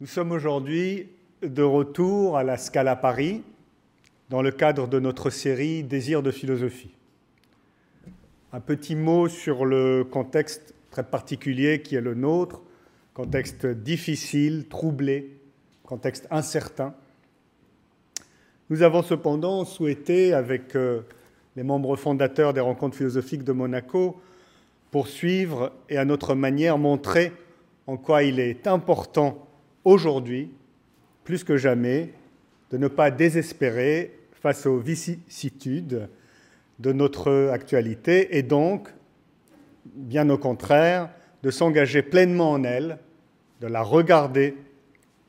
Nous sommes aujourd'hui de retour à la Scala Paris dans le cadre de notre série Désir de philosophie. Un petit mot sur le contexte très particulier qui est le nôtre, contexte difficile, troublé, contexte incertain. Nous avons cependant souhaité, avec euh, les membres fondateurs des rencontres philosophiques de Monaco, poursuivre et à notre manière montrer en quoi il est important aujourd'hui, plus que jamais, de ne pas désespérer face aux vicissitudes de notre actualité et donc, bien au contraire, de s'engager pleinement en elle, de la regarder,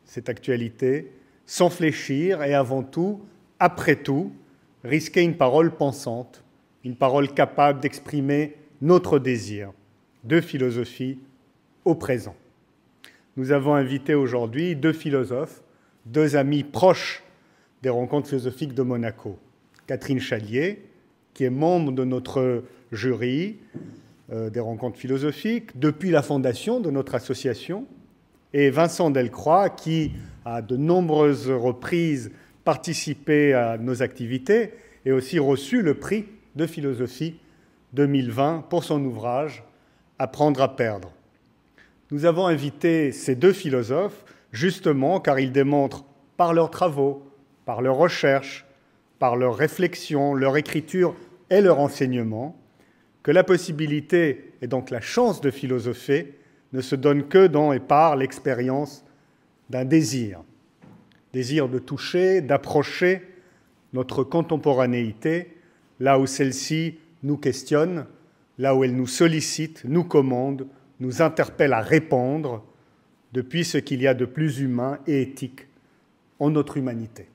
cette actualité, sans fléchir et avant tout, après tout, risquer une parole pensante, une parole capable d'exprimer notre désir de philosophie au présent. Nous avons invité aujourd'hui deux philosophes, deux amis proches des rencontres philosophiques de Monaco. Catherine Chalier, qui est membre de notre jury euh, des rencontres philosophiques depuis la fondation de notre association, et Vincent Delcroix, qui a de nombreuses reprises participé à nos activités et aussi reçu le prix de philosophie 2020 pour son ouvrage Apprendre à perdre. Nous avons invité ces deux philosophes justement car ils démontrent par leurs travaux, par leurs recherches, par leurs réflexions, leur écriture et leur enseignement, que la possibilité et donc la chance de philosopher ne se donne que dans et par l'expérience d'un désir, désir de toucher, d'approcher notre contemporanéité là où celle-ci nous questionne, là où elle nous sollicite, nous commande, nous interpelle à répondre depuis ce qu'il y a de plus humain et éthique en notre humanité.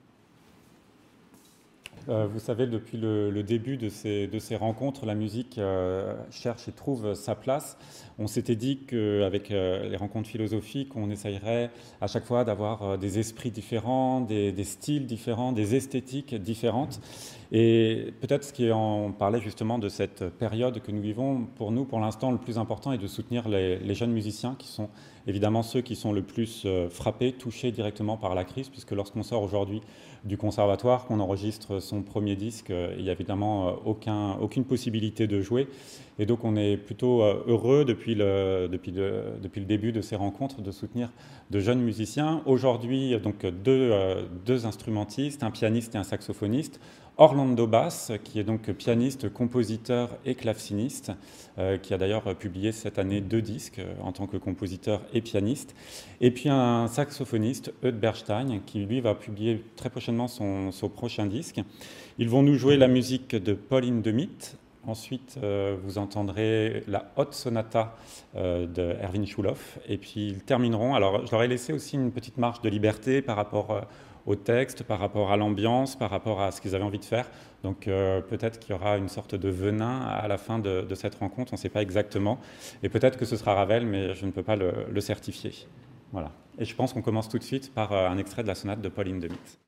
Euh, vous savez, depuis le, début de ces, rencontres, la musique euh, cherche et trouve sa place. On s'était dit qu'avec euh, les rencontres philosophiques, on essayerait à chaque fois d'avoir des esprits différents, des, styles différents, des esthétiques différentes. Et peut-être ce qui en parlait justement de cette période que nous vivons, pour nous, pour l'instant, le plus important est de soutenir les, jeunes musiciens qui sont évidemment ceux qui sont le plus frappés, touchés directement par la crise, puisque lorsqu'on sort aujourd'hui du conservatoire, qu'on enregistre son premier disque, euh, il n'y a évidemment euh, aucun, aucune possibilité de jouer. Et donc on est plutôt euh, heureux depuis depuis, le début de ces rencontres de soutenir de jeunes musiciens. Aujourd'hui, donc deux, deux instrumentistes, un pianiste et un saxophoniste. Orlando Bass, qui est donc pianiste, compositeur et claveciniste, euh, qui a d'ailleurs publié cette année deux disques euh, en tant que compositeur et pianiste. Et puis un saxophoniste, Eudes Berstein, qui lui va publier très prochainement son, prochain disque. Ils vont nous jouer la musique de Pauline Demit. Ensuite, euh, vous entendrez la Haute Sonata de Erwin Schulhoff. Et puis ils termineront. Alors, je leur ai laissé aussi une petite marge de liberté par rapport au texte, par rapport à l'ambiance, par rapport à ce qu'ils avaient envie de faire. Donc euh, peut-être qu'il y aura une sorte de venin à la fin de, cette rencontre, on ne sait pas exactement. Et peut-être que ce sera Ravel, mais je ne peux pas le, certifier. Voilà. Et je pense qu'on commence tout de suite par euh, un extrait de la sonate de Pauline de Witt.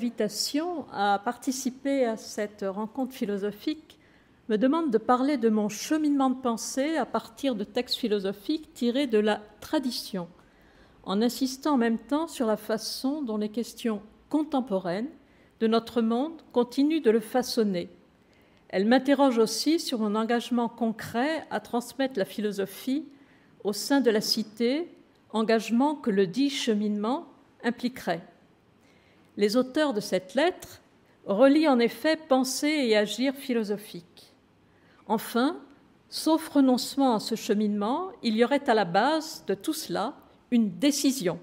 D'invitation à participer à cette rencontre philosophique me demande de parler de mon cheminement de pensée à partir de textes philosophiques tirés de la tradition, en insistant en même temps sur la façon dont les questions contemporaines de notre monde continuent de le façonner. Elle m'interroge aussi sur mon engagement concret à transmettre la philosophie au sein de la cité, engagement que le dit cheminement impliquerait. Les auteurs de cette lettre relient en effet pensée et agir philosophique. Enfin, sauf renoncement à ce cheminement, il y aurait à la base de tout cela une décision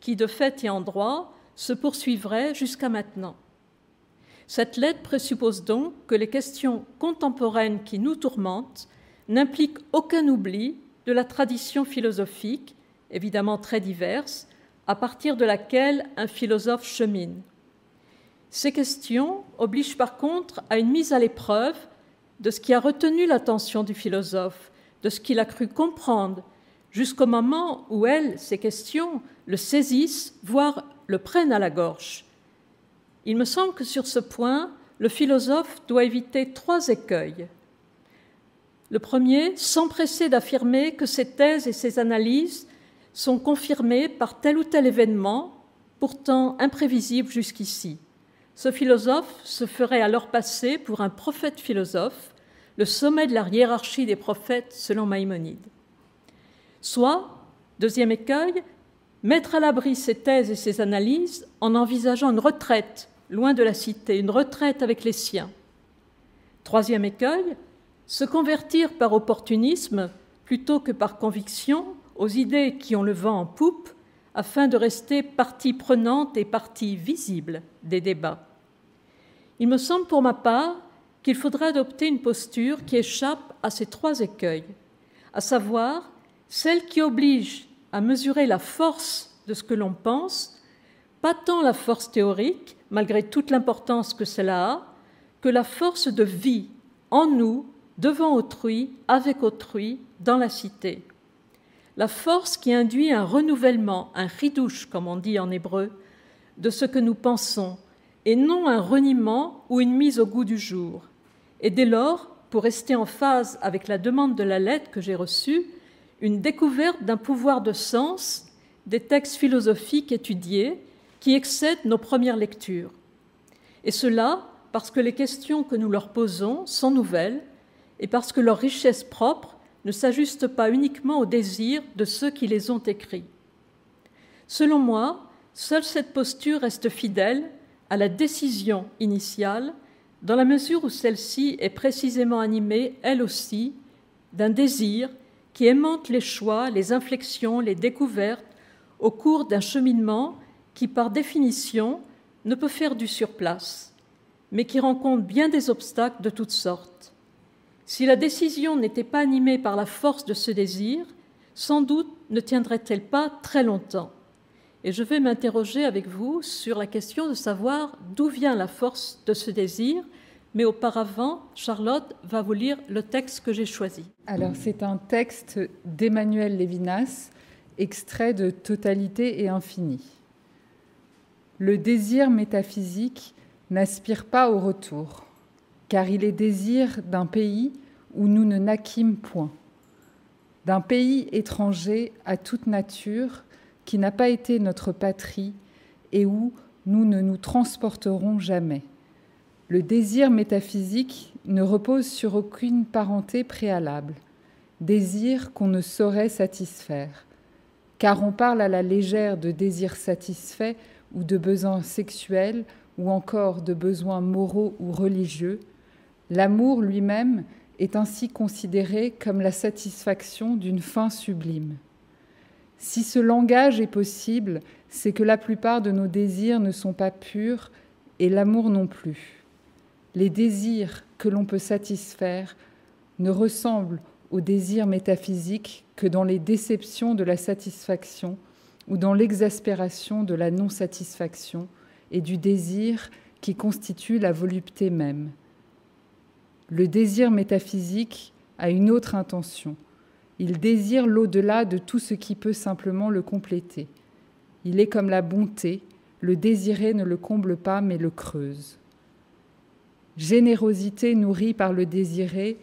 qui, de fait et en droit, se poursuivrait jusqu'à maintenant. Cette lettre présuppose donc que les questions contemporaines qui nous tourmentent n'impliquent aucun oubli de la tradition philosophique, évidemment très diverse, à partir de laquelle un philosophe chemine. Ces questions obligent par contre à une mise à l'épreuve de ce qui a retenu l'attention du philosophe, de ce qu'il a cru comprendre, jusqu'au moment où elles, ces questions, le saisissent, voire le prennent à la gorge. Il me semble que sur ce point, le philosophe doit éviter trois écueils. Le premier, s'empresser d'affirmer que ses thèses et ses analyses sont confirmées par tel ou tel événement, pourtant imprévisible jusqu'ici. Ce philosophe se ferait alors passer pour un prophète philosophe, le sommet de la hiérarchie des prophètes selon Maïmonide. Soit, deuxième écueil, mettre à l'abri ses thèses et ses analyses en envisageant une retraite loin de la cité, une retraite avec les siens. Troisième écueil, se convertir par opportunisme plutôt que par conviction aux idées qui ont le vent en poupe afin de rester partie prenante et partie visible des débats. Il me semble pour ma part qu'il faudra adopter une posture qui échappe à ces trois écueils, à savoir celle qui oblige à mesurer la force de ce que l'on pense, pas tant la force théorique, malgré toute l'importance que cela a, que la force de vie en nous, devant autrui, avec autrui, dans la cité la force qui induit un renouvellement, un ridouche, comme on dit en hébreu, de ce que nous pensons, et non un reniement ou une mise au goût du jour. Et dès lors, pour rester en phase avec la demande de la lettre que j'ai reçue, une découverte d'un pouvoir de sens des textes philosophiques étudiés qui excèdent nos premières lectures. Et cela parce que les questions que nous leur posons sont nouvelles et parce que leur richesse propre ne s'ajustent pas uniquement aux désirs de ceux qui les ont écrits. Selon moi, seule cette posture reste fidèle à la décision initiale, dans la mesure où celle-ci est précisément animée, elle aussi, d'un désir qui aimante les choix, les inflexions, les découvertes au cours d'un cheminement qui, par définition, ne peut faire du surplace, mais qui rencontre bien des obstacles de toutes sortes. Si la décision n'était pas animée par la force de ce désir, sans doute ne tiendrait-elle pas très longtemps. Et je vais m'interroger avec vous sur la question de savoir d'où vient la force de ce désir. Mais auparavant, Charlotte va vous lire le texte que j'ai choisi. Alors, c'est un texte d'Emmanuel Lévinas, extrait de Totalité et Infini. Le désir métaphysique n'aspire pas au retour car il est désir d'un pays où nous ne naquîmes point, d'un pays étranger à toute nature qui n'a pas été notre patrie et où nous ne nous transporterons jamais. Le désir métaphysique ne repose sur aucune parenté préalable, désir qu'on ne saurait satisfaire, car on parle à la légère de désirs satisfaits ou de besoins sexuels ou encore de besoins moraux ou religieux, L'amour lui-même est ainsi considéré comme la satisfaction d'une fin sublime. Si ce langage est possible, c'est que la plupart de nos désirs ne sont pas purs et l'amour non plus. Les désirs que l'on peut satisfaire ne ressemblent aux désirs métaphysiques que dans les déceptions de la satisfaction ou dans l'exaspération de la non-satisfaction et du désir qui constitue la volupté même. Le désir métaphysique a une autre intention. Il désire l'au-delà de tout ce qui peut simplement le compléter. Il est comme la bonté, le désiré ne le comble pas mais le creuse. Générosité nourrie par le désiré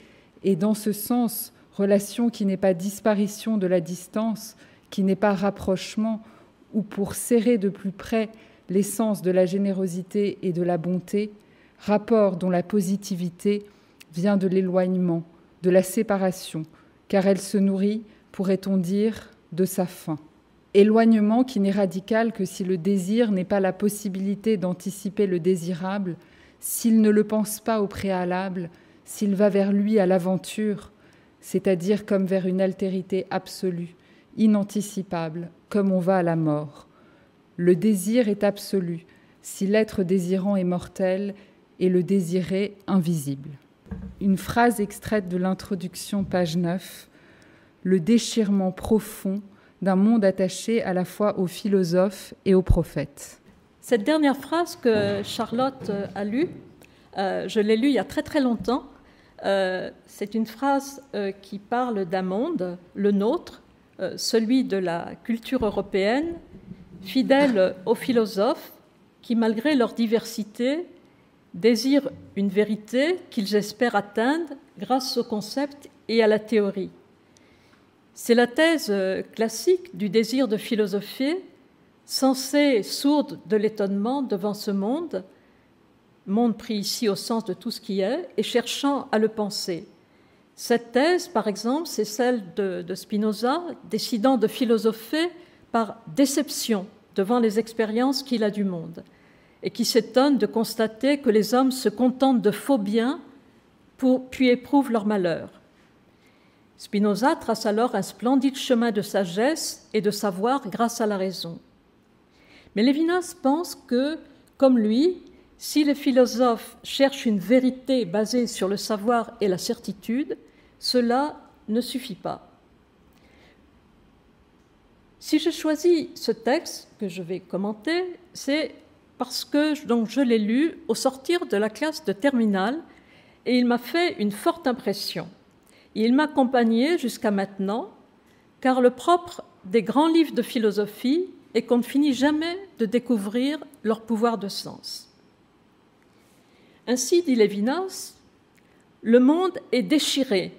et dans ce sens relation qui n'est pas disparition de la distance, qui n'est pas rapprochement, ou pour serrer de plus près l'essence de la générosité et de la bonté, rapport dont la positivité vient de l'éloignement, de la séparation, car elle se nourrit, pourrait-on dire, de sa faim. Éloignement qui n'est radical que si le désir n'est pas la possibilité d'anticiper le désirable, s'il ne le pense pas au préalable, s'il va vers lui à l'aventure, c'est-à-dire comme vers une altérité absolue, inanticipable, comme on va à la mort. Le désir est absolu, si l'être désirant est mortel et le désiré invisible. Une phrase extraite de l'introduction, page 9, le déchirement profond d'un monde attaché à la fois aux philosophes et aux prophètes. Cette dernière phrase que Charlotte euh, a lue, euh, je l'ai lue il y a très très longtemps. Euh, c'est une phrase qui parle d'un monde, le nôtre, celui de la culture européenne, fidèle aux philosophes qui, malgré leur diversité, désirent une vérité qu'ils espèrent atteindre grâce au concept et à la théorie. C'est la thèse euh, classique du désir de philosopher, censé sourde de l'étonnement devant ce monde, monde pris ici au sens de tout ce qui est, et cherchant à le penser. Cette thèse, par exemple, c'est celle de, de, Spinoza, décidant de philosopher par déception devant les expériences qu'il a du monde, et qui s'étonne de constater que les hommes se contentent de faux biens puis éprouvent leur malheur. Spinoza trace alors un splendide chemin de sagesse et de savoir grâce à la raison. Mais Lévinas pense que, comme lui, si les philosophes cherchent une vérité basée sur le savoir et la certitude, cela ne suffit pas. Si j'ai choisi ce texte que je vais commenter, c'est parce que donc, je l'ai lu au sortir de la classe de terminale et il m'a fait une forte impression. Il m'accompagnait jusqu'à maintenant, car le propre des grands livres de philosophie est qu'on ne finit jamais de découvrir leur pouvoir de sens. Ainsi, dit Lévinas, le monde est déchiré.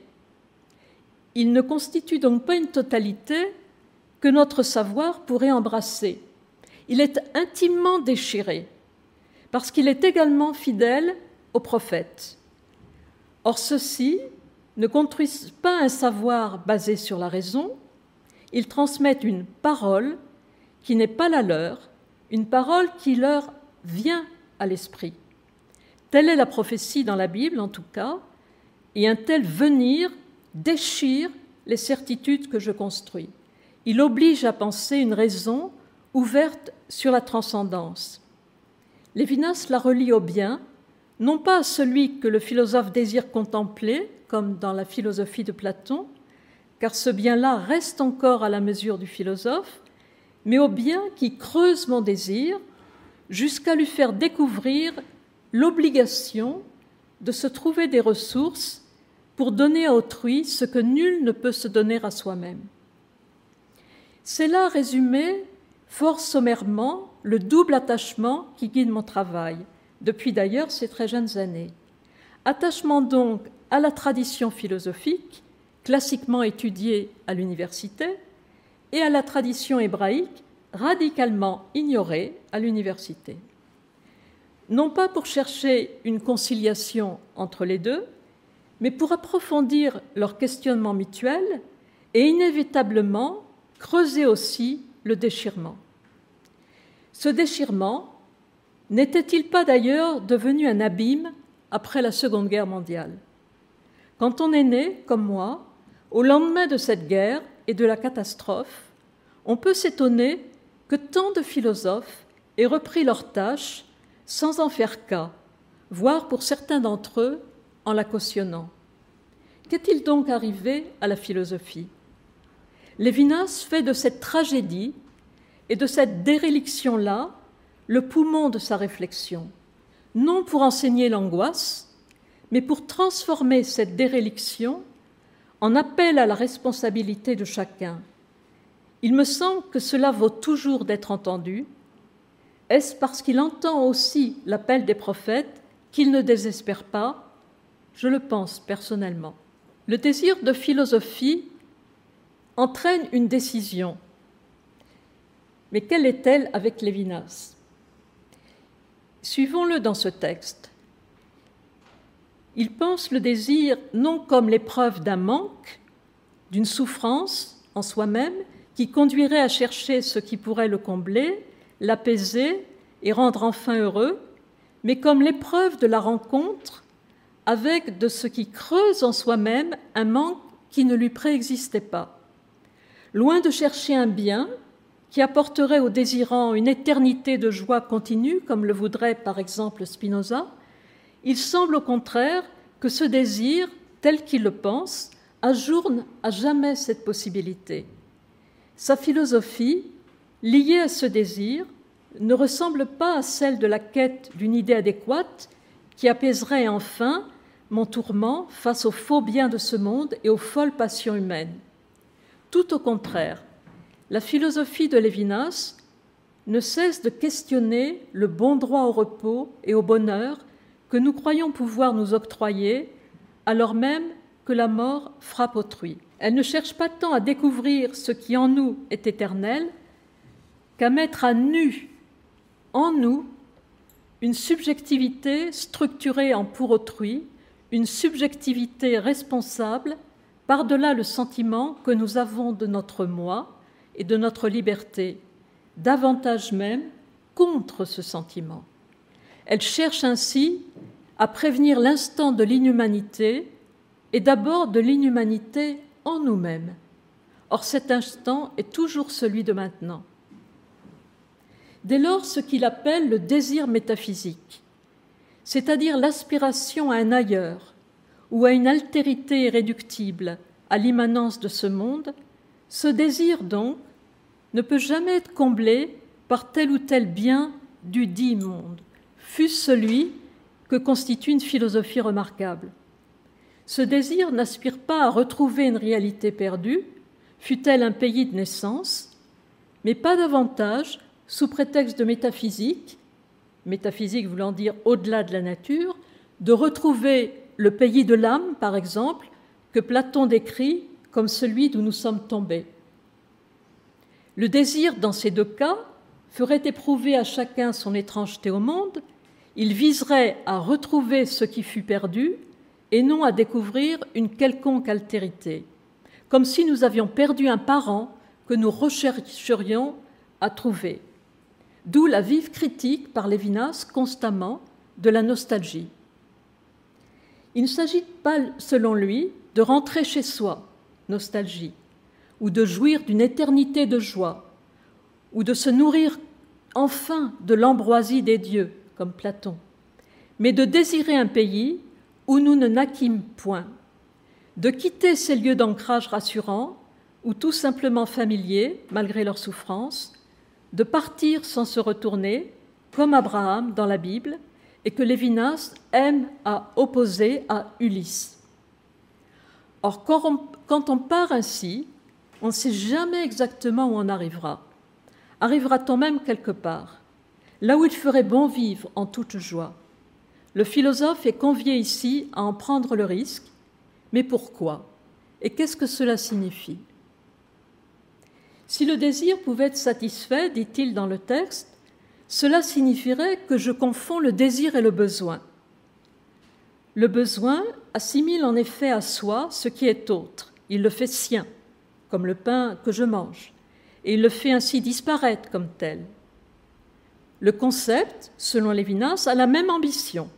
Il ne constitue donc pas une totalité que notre savoir pourrait embrasser. Il est intimement déchiré, parce qu'il est également fidèle aux prophètes. Or, ceux-ci ne construisent pas un savoir basé sur la raison, ils transmettent une parole qui n'est pas la leur, une parole qui leur vient à l'esprit. Telle est la prophétie dans la Bible, en tout cas, et un tel venir déchire les certitudes que je construis. Il oblige à penser une raison ouverte sur la transcendance. Lévinas la relie au bien, non pas à celui que le philosophe désire contempler, comme dans la philosophie de Platon, car ce bien-là reste encore à la mesure du philosophe, mais au bien qui creuse mon désir jusqu'à lui faire découvrir l'obligation de se trouver des ressources pour donner à autrui ce que nul ne peut se donner à soi-même. C'est là résumé fort sommairement le double attachement qui guide mon travail, depuis d'ailleurs ces très jeunes années. Attachement donc à la tradition philosophique, classiquement étudiée à l'université, et à la tradition hébraïque, radicalement ignorée à l'université. Non pas pour chercher une conciliation entre les deux, mais pour approfondir leur questionnement mutuel et inévitablement creuser aussi le déchirement. Ce déchirement n'était-il pas d'ailleurs devenu un abîme après la Seconde Guerre mondiale? Quand on est né, comme moi, au lendemain de cette guerre et de la catastrophe, on peut s'étonner que tant de philosophes aient repris leur tâche sans en faire cas, voire pour certains d'entre eux en la cautionnant. Qu'est-il donc arrivé à la philosophie? Lévinas fait de cette tragédie et de cette déréliction-là le poumon de sa réflexion, non pour enseigner l'angoisse, mais pour transformer cette déréliction en appel à la responsabilité de chacun. Il me semble que cela vaut toujours d'être entendu, Est-ce parce qu'il entend aussi l'appel des prophètes qu'il ne désespère pas? Je le pense personnellement. Le désir de philosophie entraîne une décision. Mais quelle est-elle avec Lévinas? Suivons-le dans ce texte. Il pense le désir non comme l'épreuve d'un manque, d'une souffrance en soi-même, qui conduirait à chercher ce qui pourrait le combler, l'apaiser et rendre enfin heureux, mais comme l'épreuve de la rencontre avec de ce qui creuse en soi-même un manque qui ne lui préexistait pas. Loin de chercher un bien qui apporterait au désirant une éternité de joie continue, comme le voudrait par exemple Spinoza, il semble au contraire que ce désir, tel qu'il le pense, ajourne à jamais cette possibilité. Sa philosophie, liée à ce désir, ne ressemble pas à celle de la quête d'une idée adéquate qui apaiserait enfin mon tourment face aux faux biens de ce monde et aux folles passions humaines. Tout au contraire, la philosophie de Lévinas ne cesse de questionner le bon droit au repos et au bonheur que nous croyons pouvoir nous octroyer alors même que la mort frappe autrui. Elle ne cherche pas tant à découvrir ce qui en nous est éternel qu'à mettre à nu en nous une subjectivité structurée en pour autrui, une subjectivité responsable par-delà le sentiment que nous avons de notre moi et de notre liberté, davantage même contre ce sentiment. Elle cherche ainsi à prévenir l'instant de l'inhumanité et d'abord de l'inhumanité en nous-mêmes. Or cet instant est toujours celui de maintenant. Dès lors, ce qu'il appelle le désir métaphysique, c'est-à-dire l'aspiration à un ailleurs ou à une altérité irréductible à l'immanence de ce monde, ce désir donc ne peut jamais être comblé par tel ou tel bien du dit monde, fût-ce celui que constitue une philosophie remarquable. Ce désir n'aspire pas à retrouver une réalité perdue, fût-elle un pays de naissance, mais pas davantage sous prétexte de métaphysique, métaphysique voulant dire au-delà de la nature, de retrouver le pays de l'âme, par exemple, que Platon décrit comme celui d'où nous sommes tombés. Le désir, dans ces deux cas, ferait éprouver à chacun son étrangeté au monde, il viserait à retrouver ce qui fut perdu et non à découvrir une quelconque altérité, comme si nous avions perdu un parent que nous rechercherions à trouver. D'où la vive critique par Lévinas constamment de la nostalgie. Il ne s'agit pas, selon lui, de rentrer chez soi, nostalgie, ou de jouir d'une éternité de joie, ou de se nourrir enfin de l'ambroisie des dieux, comme Platon, mais de désirer un pays où nous ne naquîmes point, de quitter ces lieux d'ancrage rassurants ou tout simplement familiers, malgré leurs souffrances, de partir sans se retourner, comme Abraham dans la Bible, et que Lévinas aime à opposer à Ulysse. Or, quand on part ainsi, on ne sait jamais exactement où on arrivera. Arrivera-t-on même quelque part, là où il ferait bon vivre en toute joie? Le philosophe est convié ici à en prendre le risque, mais pourquoi? Et qu'est-ce que cela signifie? Si le désir pouvait être satisfait, dit-il dans le texte, cela signifierait que je confonds le désir et le besoin. Le besoin assimile en effet à soi ce qui est autre, il le fait sien, comme le pain que je mange, et il le fait ainsi disparaître comme tel. Le concept, selon Lévinas, a la même ambition,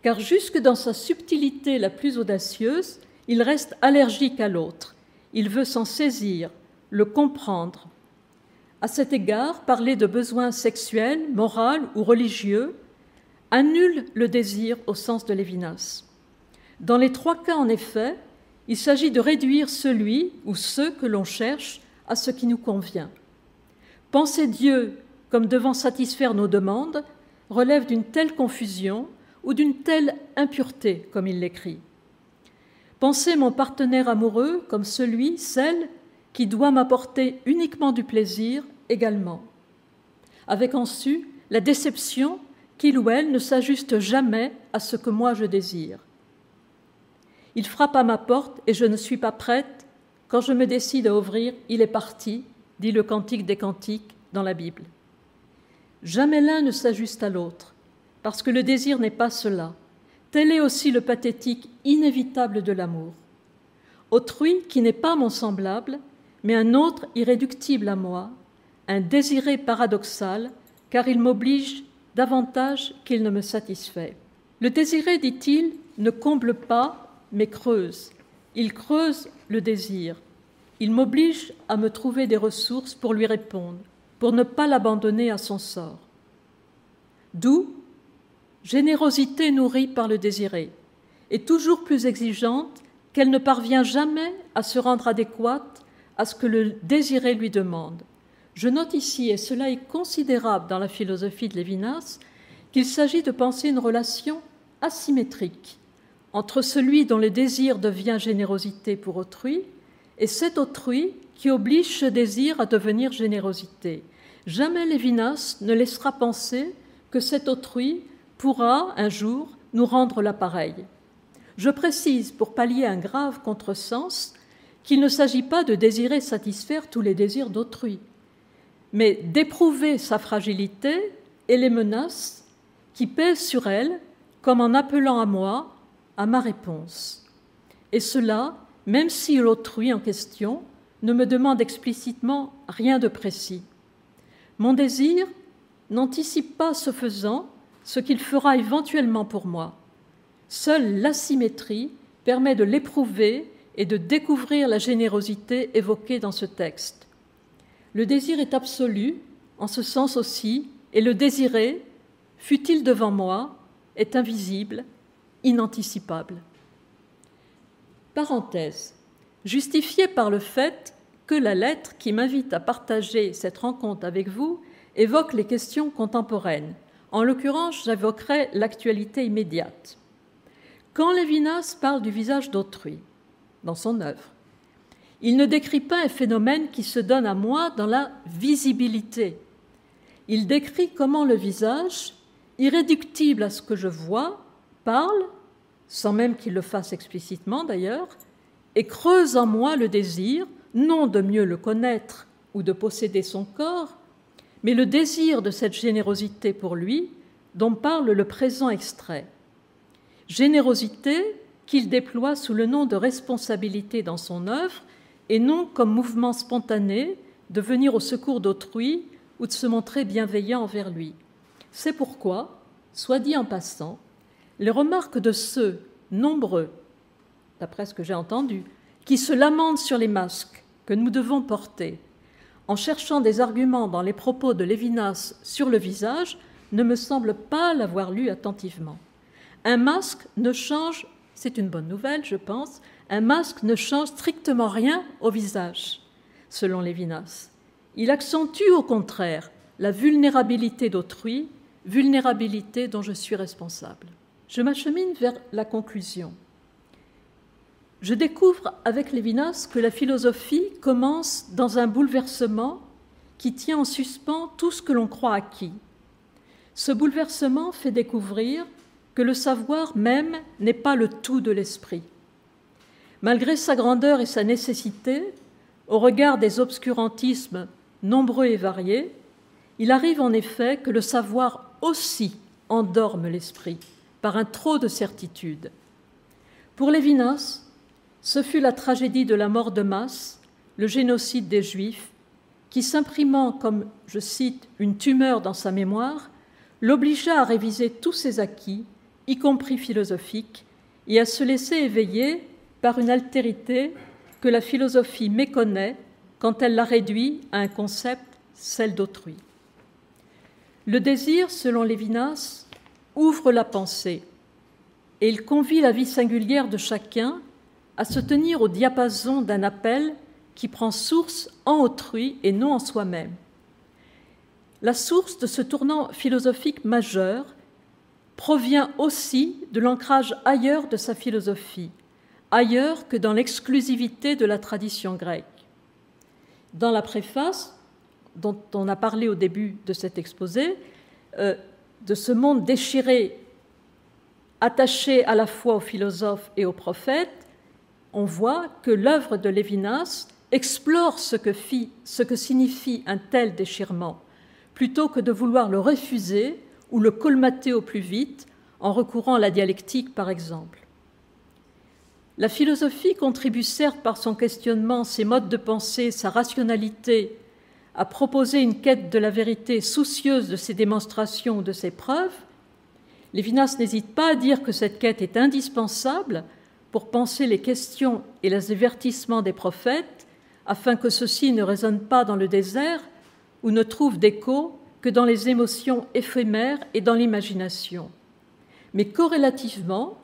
car jusque dans sa subtilité la plus audacieuse, il reste allergique à l'autre, il veut s'en saisir, le comprendre, à cet égard, parler de besoins sexuels, moraux ou religieux annule le désir au sens de Lévinas. Dans les trois cas, en effet, il s'agit de réduire celui ou ceux que l'on cherche à ce qui nous convient. Penser Dieu comme devant satisfaire nos demandes relève d'une telle confusion ou d'une telle impureté, comme il l'écrit. Penser mon partenaire amoureux comme celui, celle, qui doit m'apporter uniquement du plaisir également. avec en su la déception qu'il ou elle ne s'ajuste jamais à ce que moi je désire. Il frappe à ma porte et je ne suis pas prête. Quand je me décide à ouvrir, il est parti, dit le Cantique des Cantiques dans la Bible. Jamais l'un ne s'ajuste à l'autre, parce que le désir n'est pas cela. Tel est aussi le pathétique inévitable de l'amour. Autrui qui n'est pas mon semblable, mais un autre irréductible à moi, un désiré paradoxal, car il m'oblige davantage qu'il ne me satisfait. Le désiré, dit-il, ne comble pas, mais creuse. Il creuse le désir. Il m'oblige à me trouver des ressources pour lui répondre, pour ne pas l'abandonner à son sort. D'où générosité nourrie par le désiré, et toujours plus exigeante qu'elle ne parvient jamais à se rendre adéquate à ce que le désiré lui demande. Je note ici, et cela est considérable dans la philosophie de Lévinas, qu'il s'agit de penser une relation asymétrique entre celui dont le désir devient générosité pour autrui et cet autrui qui oblige ce désir à devenir générosité. Jamais Lévinas ne laissera penser que cet autrui pourra un jour nous rendre l'appareil. Je précise, pour pallier un grave contresens, qu'il ne s'agit pas de désirer satisfaire tous les désirs d'autrui, mais d'éprouver sa fragilité et les menaces qui pèsent sur elle, comme en appelant à moi, à ma réponse. Et cela, même si l'autrui en question ne me demande explicitement rien de précis. Mon désir n'anticipe pas, ce faisant, ce qu'il fera éventuellement pour moi. Seule l'asymétrie permet de l'éprouver et de découvrir la générosité évoquée dans ce texte. Le désir est absolu, en ce sens aussi, et le désiré, fût-il devant moi, est invisible, inanticipable. Parenthèse. Justifiée par le fait que la lettre qui m'invite à partager cette rencontre avec vous évoque les questions contemporaines. En l'occurrence, j'évoquerai l'actualité immédiate. Quand Lévinas parle du visage d'autrui, dans son œuvre. Il ne décrit pas un phénomène qui se donne à moi dans la visibilité. Il décrit comment le visage, irréductible à ce que je vois, parle, sans même qu'il le fasse explicitement d'ailleurs, et creuse en moi le désir, non de mieux le connaître ou de posséder son corps, mais le désir de cette générosité pour lui dont parle le présent extrait. Générosité qu'il déploie sous le nom de responsabilité dans son œuvre et non comme mouvement spontané de venir au secours d'autrui ou de se montrer bienveillant envers lui. C'est pourquoi, soit dit en passant, les remarques de ceux, nombreux, d'après ce que j'ai entendu, qui se lamentent sur les masques que nous devons porter, en cherchant des arguments dans les propos de Lévinas sur le visage, ne me semble pas l'avoir lu attentivement. Un masque ne change c'est une bonne nouvelle, je pense, un masque ne change strictement rien au visage, selon Lévinas. Il accentue au contraire la vulnérabilité d'autrui, vulnérabilité dont je suis responsable. Je m'achemine vers la conclusion. Je découvre avec Lévinas que la philosophie commence dans un bouleversement qui tient en suspens tout ce que l'on croit acquis. Ce bouleversement fait découvrir que le savoir même n'est pas le tout de l'esprit. Malgré sa grandeur et sa nécessité, au regard des obscurantismes nombreux et variés, il arrive en effet que le savoir aussi endorme l'esprit par un trop de certitude. Pour Lévinas, ce fut la tragédie de la mort de masse, le génocide des Juifs, qui, s'imprimant comme, je cite, une tumeur dans sa mémoire, l'obligea à réviser tous ses acquis y compris philosophique, et à se laisser éveiller par une altérité que la philosophie méconnaît quand elle la réduit à un concept, celle d'autrui. Le désir, selon Lévinas, ouvre la pensée et il convie la vie singulière de chacun à se tenir au diapason d'un appel qui prend source en autrui et non en soi-même. La source de ce tournant philosophique majeur provient aussi de l'ancrage ailleurs de sa philosophie, ailleurs que dans l'exclusivité de la tradition grecque. Dans la préface, dont on a parlé au début de cet exposé, euh, de ce monde déchiré, attaché à la fois aux philosophes et aux prophètes, on voit que l'œuvre de Lévinas explore ce que, ce que signifie un tel déchirement, plutôt que de vouloir le refuser ou le colmater au plus vite en recourant à la dialectique, par exemple. La philosophie contribue certes par son questionnement, ses modes de pensée, sa rationalité, à proposer une quête de la vérité soucieuse de ses démonstrations ou de ses preuves. Lévinas n'hésite pas à dire que cette quête est indispensable pour penser les questions et les avertissements des prophètes, afin que ceux-ci ne résonnent pas dans le désert ou ne trouvent d'écho que dans les émotions éphémères et dans l'imagination. Mais corrélativement,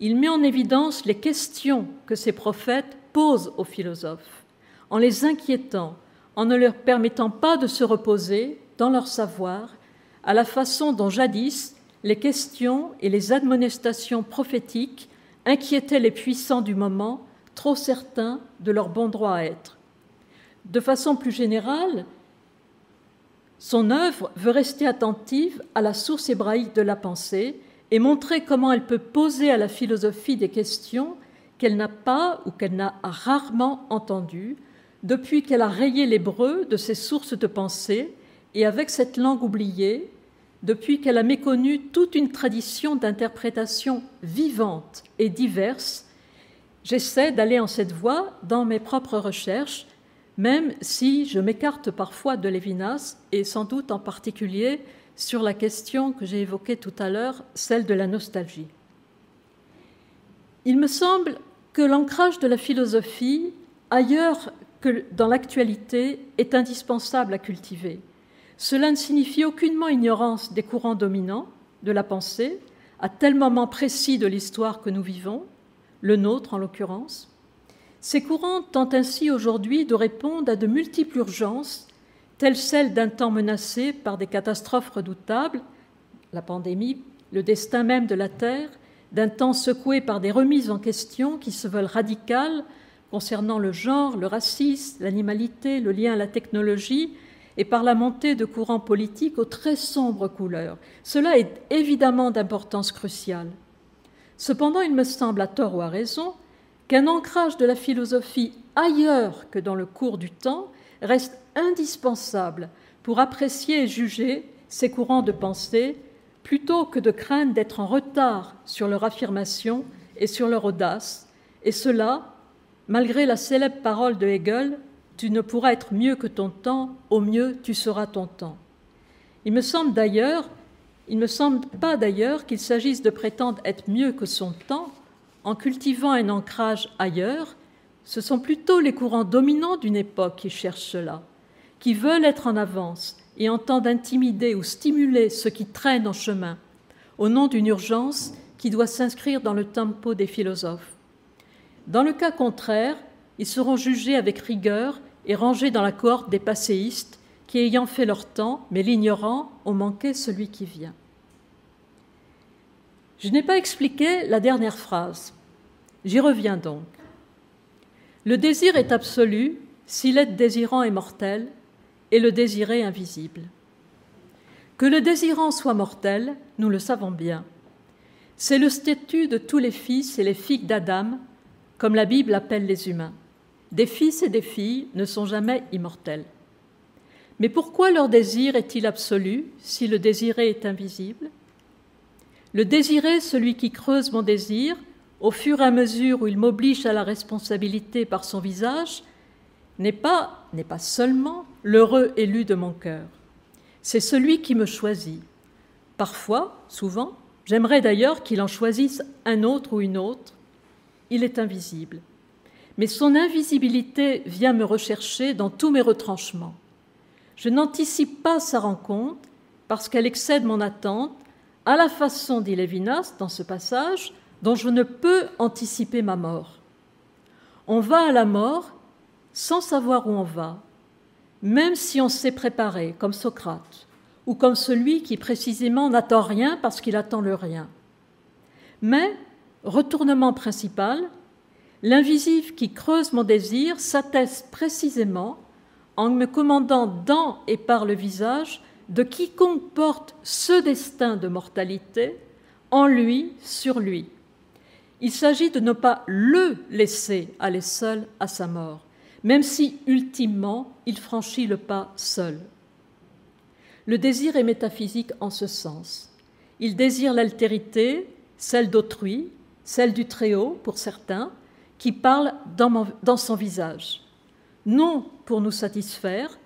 il met en évidence les questions que ces prophètes posent aux philosophes, en les inquiétant, en ne leur permettant pas de se reposer dans leur savoir, à la façon dont jadis les questions et les admonestations prophétiques inquiétaient les puissants du moment, trop certains de leur bon droit à être. De façon plus générale, son œuvre veut rester attentive à la source hébraïque de la pensée et montrer comment elle peut poser à la philosophie des questions qu'elle n'a pas ou qu'elle n'a rarement entendues depuis qu'elle a rayé l'hébreu de ses sources de pensée et avec cette langue oubliée, depuis qu'elle a méconnu toute une tradition d'interprétation vivante et diverse, j'essaie d'aller en cette voie dans mes propres recherches, même si je m'écarte parfois de Lévinas et sans doute en particulier sur la question que j'ai évoquée tout à l'heure, celle de la nostalgie. Il me semble que l'ancrage de la philosophie, ailleurs que dans l'actualité, est indispensable à cultiver. Cela ne signifie aucunement ignorance des courants dominants de la pensée, à tel moment précis de l'histoire que nous vivons, le nôtre en l'occurrence. Ces courants tentent ainsi aujourd'hui de répondre à de multiples urgences telle celle d'un temps menacé par des catastrophes redoutables, la pandémie, le destin même de la Terre, d'un temps secoué par des remises en question qui se veulent radicales concernant le genre, le racisme, l'animalité, le lien à la technologie, et par la montée de courants politiques aux très sombres couleurs. Cela est évidemment d'importance cruciale. Cependant, il me semble, à tort ou à raison, qu'un ancrage de la philosophie ailleurs que dans le cours du temps reste indispensable pour apprécier et juger ces courants de pensée plutôt que de craindre d'être en retard sur leur affirmation et sur leur audace, et cela malgré la célèbre parole de Hegel Tu ne pourras être mieux que ton temps, au mieux tu seras ton temps. Il me semble d'ailleurs, il me semble pas d'ailleurs qu'il s'agisse de prétendre être mieux que son temps en cultivant un ancrage ailleurs, ce sont plutôt les courants dominants d'une époque qui cherchent cela qui veulent être en avance et entendent intimider ou stimuler ceux qui traînent en chemin, au nom d'une urgence qui doit s'inscrire dans le tempo des philosophes. Dans le cas contraire, ils seront jugés avec rigueur et rangés dans la cohorte des passéistes qui, ayant fait leur temps, mais l'ignorant, ont manqué celui qui vient. Je n'ai pas expliqué la dernière phrase. J'y reviens donc. Le désir est absolu si l'être désirant est mortel, et le désiré invisible. Que le désirant soit mortel, nous le savons bien. C'est le statut de tous les fils et les filles d'Adam, comme la Bible appelle les humains. Des fils et des filles ne sont jamais immortels. Mais pourquoi leur désir est-il absolu si le désiré est invisible? Le désiré, celui qui creuse mon désir, au fur et à mesure où il m'oblige à la responsabilité par son visage, n'est pas, n'est pas seulement l'heureux élu de mon cœur. C'est celui qui me choisit. Parfois, souvent, j'aimerais d'ailleurs qu'il en choisisse un autre ou une autre. Il est invisible. Mais son invisibilité vient me rechercher dans tous mes retranchements. Je n'anticipe pas sa rencontre parce qu'elle excède mon attente, à la façon, dit Lévinas dans ce passage, dont je ne peux anticiper ma mort. On va à la mort sans savoir où on va, même si on s'est préparé, comme Socrate, ou comme celui qui précisément n'attend rien parce qu'il attend le rien. Mais, retournement principal, l'invisible qui creuse mon désir s'atteste précisément en me commandant dans et par le visage de quiconque porte ce destin de mortalité, en lui, sur lui. Il s'agit de ne pas le laisser aller seul à sa mort, même si ultimement il franchit le pas seul. Le désir est métaphysique en ce sens. Il désire l'altérité, celle d'autrui, celle du Très-Haut pour certains, qui parle dans, dans son visage. Non pour nous satisfaire,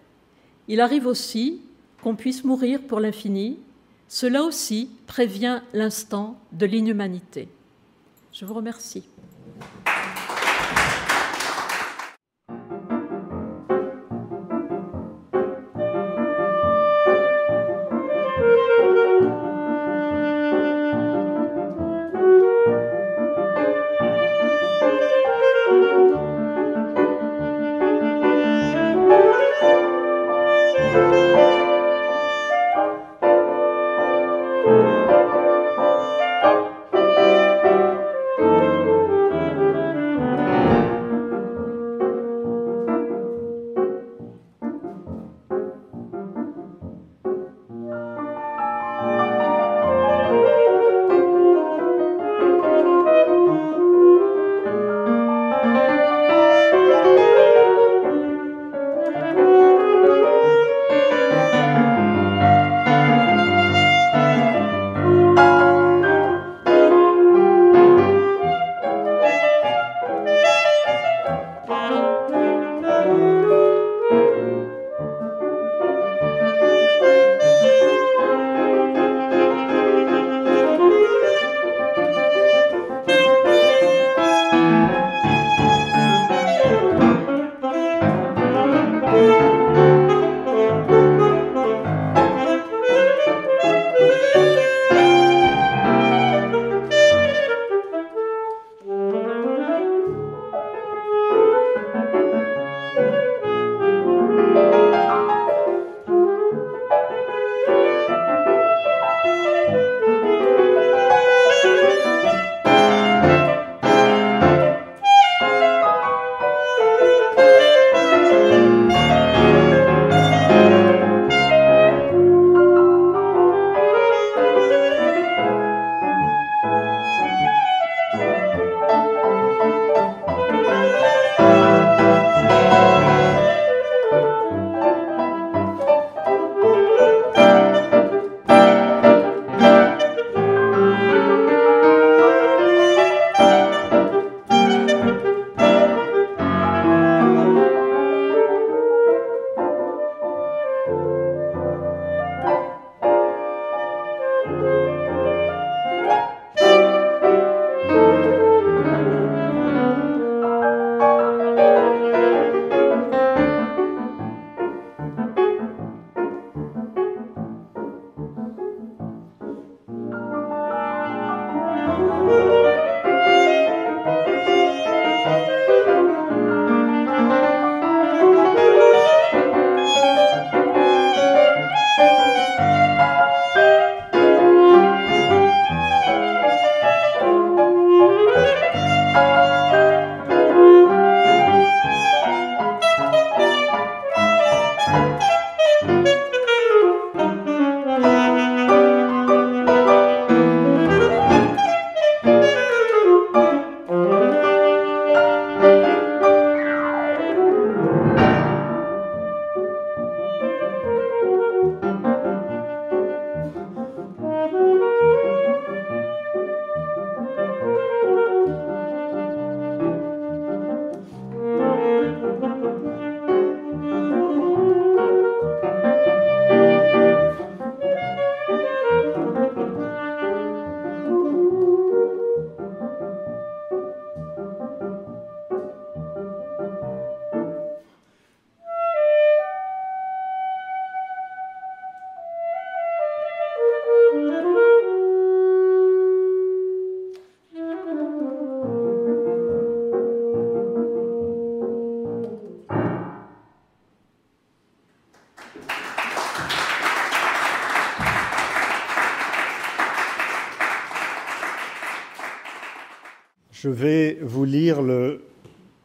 il arrive aussi qu'on puisse mourir pour l'infini. Cela aussi prévient l'instant de l'inhumanité. Je vous remercie.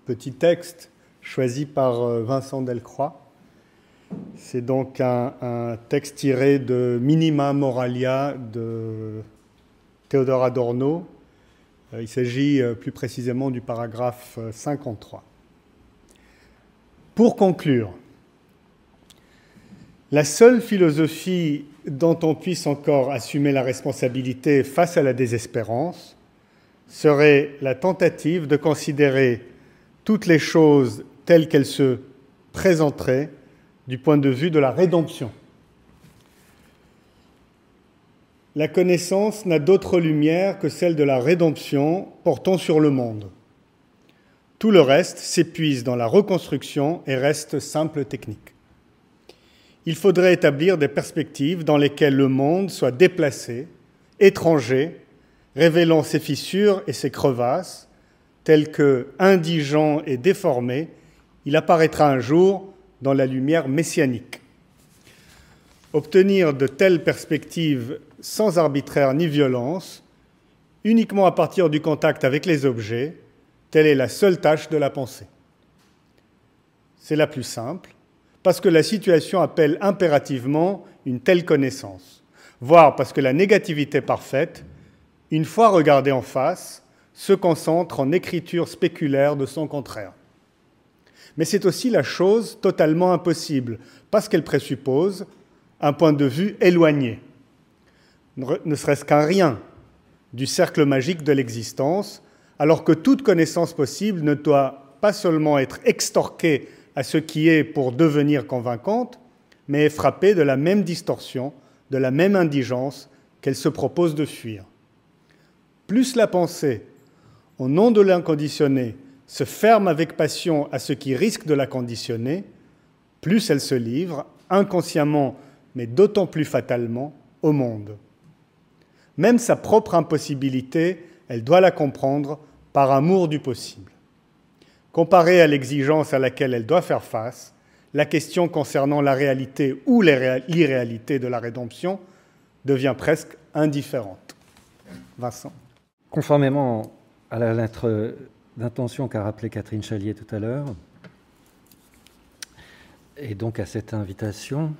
Petit texte choisi par euh, Vincent Delcroix C'est donc un, texte tiré de Minima Moralia de Théodore Adorno. Euh, il s'agit euh, plus précisément du paragraphe 53. Pour conclure, la seule philosophie dont on puisse encore assumer la responsabilité face à la désespérance serait la tentative de considérer toutes les choses telles qu'elles se présenteraient du point de vue de la rédemption. La connaissance n'a d'autre lumière que celle de la rédemption portant sur le monde. Tout le reste s'épuise dans la reconstruction et reste simple technique il faudrait établir des perspectives dans lesquelles le monde soit déplacé, étranger, révélant ses fissures et ses crevasses, tel que, indigent et déformé, il apparaîtra un jour dans la lumière messianique. Obtenir de telles perspectives sans arbitraire ni violence, uniquement à partir du contact avec les objets, telle est la seule tâche de la pensée. C'est la plus simple, parce que la situation appelle impérativement une telle connaissance, voire parce que la négativité parfaite, une fois regardée en face, se concentre en écriture spéculaire de son contraire. Mais c'est aussi la chose totalement impossible, parce qu'elle présuppose un point de vue éloigné, ne serait-ce qu'un rien du cercle magique de l'existence, alors que toute connaissance possible ne doit pas seulement être extorquée à ce qui est pour devenir convaincante, mais est frappée de la même distorsion, de la même indigence qu'elle se propose de fuir. Plus la pensée, au nom de l'inconditionné, se ferme avec passion à ce qui risque de la conditionner, plus elle se livre, inconsciemment, mais d'autant plus fatalement, au monde. Même sa propre impossibilité, elle doit la comprendre par amour du possible. Comparée à l'exigence à laquelle elle doit faire face, la question concernant la réalité ou l'irréalité de la rédemption devient presque indifférente. Vincent. Conformément à la lettre d'intention qu'a rappelée Catherine Chalier tout à l'heure, et donc à cette invitation,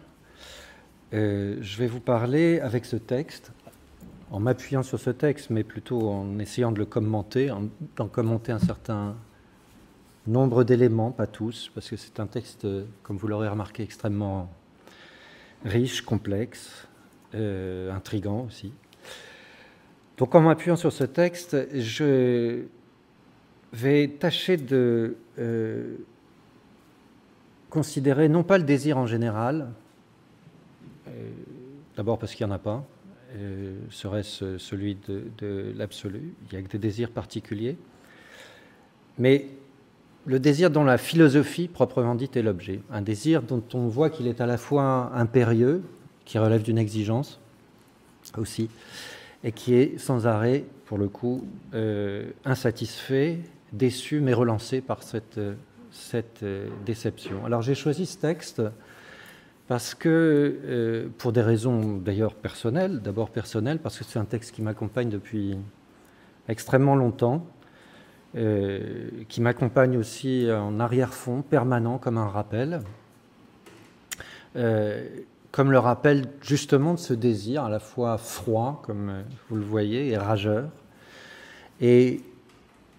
euh, je vais vous parler avec ce texte, en m'appuyant sur ce texte, mais plutôt en essayant de le commenter, d'en commenter un certain nombre d'éléments, pas tous, parce que c'est un texte, comme vous l'aurez remarqué, extrêmement riche, complexe, euh, intrigant aussi. Donc en m'appuyant sur ce texte, je vais tâcher de euh, considérer non pas le désir en général, euh, d'abord parce qu'il n'y en a pas, serait-ce celui de, de l'absolu, il n'y a que des désirs particuliers, mais le désir dont la philosophie proprement dite est l'objet. Un désir dont on voit qu'il est à la fois impérieux, qui relève d'une exigence aussi, et qui est sans arrêt, pour le coup, euh, insatisfait, déçu, mais relancé par cette, cette euh, déception. Alors j'ai choisi ce texte parce que, euh, pour des raisons d'ailleurs personnelles, d'abord personnelles, parce que c'est un texte qui m'accompagne depuis extrêmement longtemps, euh, qui m'accompagne aussi en arrière-fond, permanent, comme un rappel. Euh, comme le rappel justement de ce désir à la fois froid, comme vous le voyez, et rageur, et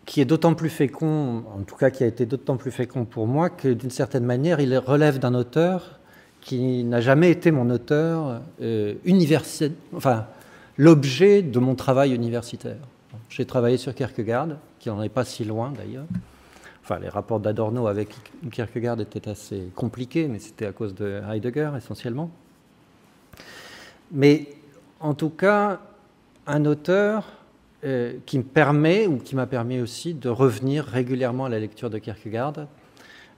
qui est d'autant plus fécond, en tout cas qui a été d'autant plus fécond pour moi, que d'une certaine manière, il relève d'un auteur qui n'a jamais été mon auteur euh, universitaire, enfin l'objet de mon travail universitaire. J'ai travaillé sur Kierkegaard, qui n'en est pas si loin d'ailleurs. Les rapports d'Adorno avec Kierkegaard étaient assez compliqués, mais c'était à cause de Heidegger essentiellement. Mais en tout cas, un auteur euh, qui me permet, ou qui m'a permis aussi, de revenir régulièrement à la lecture de Kierkegaard,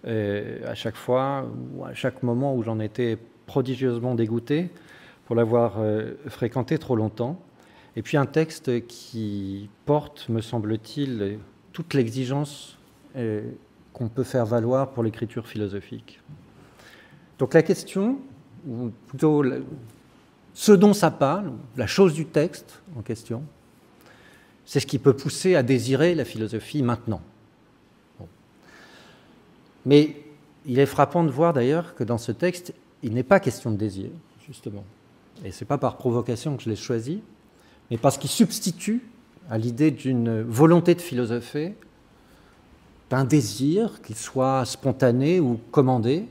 euh, à chaque fois, ou à chaque moment où j'en étais prodigieusement dégoûté pour l'avoir euh, fréquenté trop longtemps. Et puis un texte qui porte, me semble-t-il, toute l'exigence qu'on peut faire valoir pour l'écriture philosophique. Donc la question, ou plutôt ce dont ça parle, la chose du texte en question, c'est ce qui peut pousser à désirer la philosophie maintenant. Mais il est frappant de voir d'ailleurs que dans ce texte, il n'est pas question de désir, justement. Et ce n'est pas par provocation que je l'ai choisi, mais parce qu'il substitue à l'idée d'une volonté de philosopher d'un désir, qu'il soit spontané ou commandé,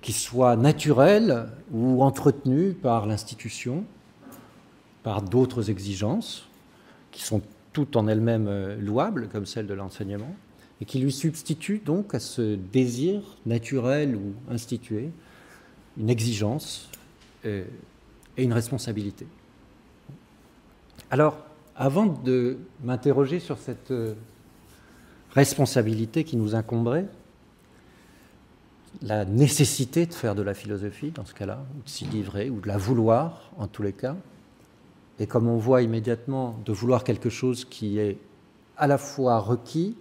qu'il soit naturel ou entretenu par l'institution, par d'autres exigences, qui sont toutes en elles-mêmes euh, louables, comme celle de l'enseignement, et qui lui substitue donc à ce désir naturel ou institué une exigence euh, et une responsabilité. Alors, avant de m'interroger sur cette euh, responsabilité qui nous incomberait, la nécessité de faire de la philosophie dans ce cas-là, ou de s'y livrer, ou de la vouloir en tous les cas, et comme on voit immédiatement, de vouloir quelque chose qui est à la fois requis,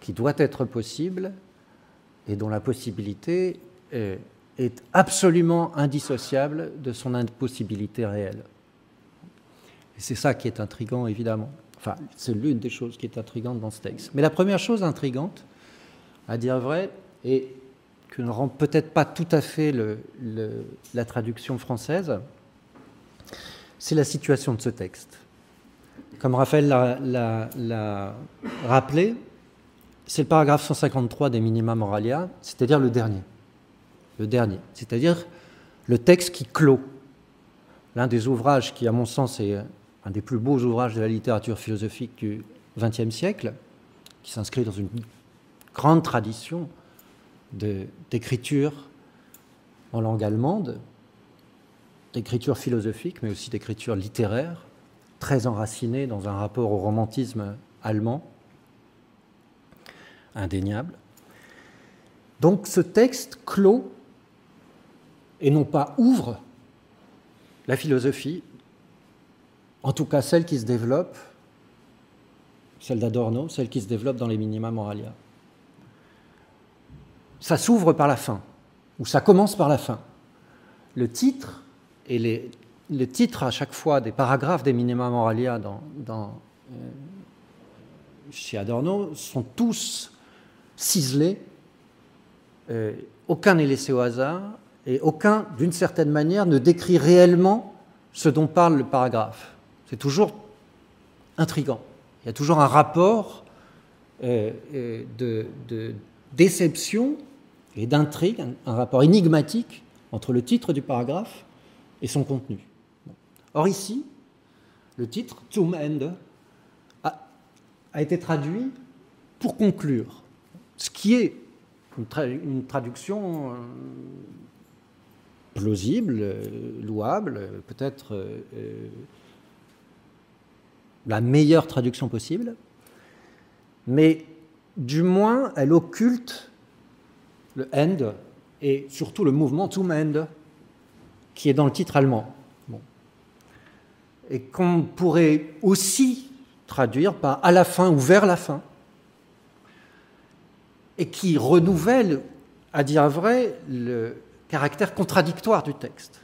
qui doit être possible, et dont la possibilité est, absolument indissociable de son impossibilité réelle. C'est ça qui est intrigant, évidemment. Enfin, c'est l'une des choses qui est intrigante dans ce texte. Mais la première chose intrigante, à dire vrai, et que ne rend peut-être pas tout à fait la traduction française, c'est la situation de ce texte. Comme Raphaël l'a rappelé, c'est le paragraphe 153 des Minima Moralia, c'est-à-dire le dernier. Le dernier, c'est-à-dire le texte qui clôt. L'un des ouvrages qui, à mon sens, est un des plus beaux ouvrages de la littérature philosophique du XXe siècle, qui s'inscrit dans une grande tradition d'écriture en langue allemande, d'écriture philosophique, mais aussi d'écriture littéraire, très enracinée dans un rapport au romantisme allemand, indéniable. Donc ce texte clôt, et non pas ouvre, la philosophie en tout cas celle qui se développe, celle d'Adorno, celle qui se développe dans les minima moralia. Ça s'ouvre par la fin, ou ça commence par la fin. Le titre et les, titres à chaque fois des paragraphes des minima moralia dans, euh, chez Adorno sont tous ciselés. Euh, aucun n'est laissé au hasard et aucun, d'une certaine manière, ne décrit réellement ce dont parle le paragraphe. C'est toujours intrigant. Il y a toujours un rapport euh, euh, de, déception et d'intrigue, un, rapport énigmatique entre le titre du paragraphe et son contenu. Or ici, le titre, Zum Ende, a, été traduit pour conclure, ce qui est une, traduction euh, plausible, louable, peut-être la meilleure traduction possible, mais du moins elle occulte le end et surtout le mouvement zum Ende qui est dans le titre allemand. Et qu'on pourrait aussi traduire par à la fin ou vers la fin, et qui renouvelle, à dire vrai, le caractère contradictoire du texte.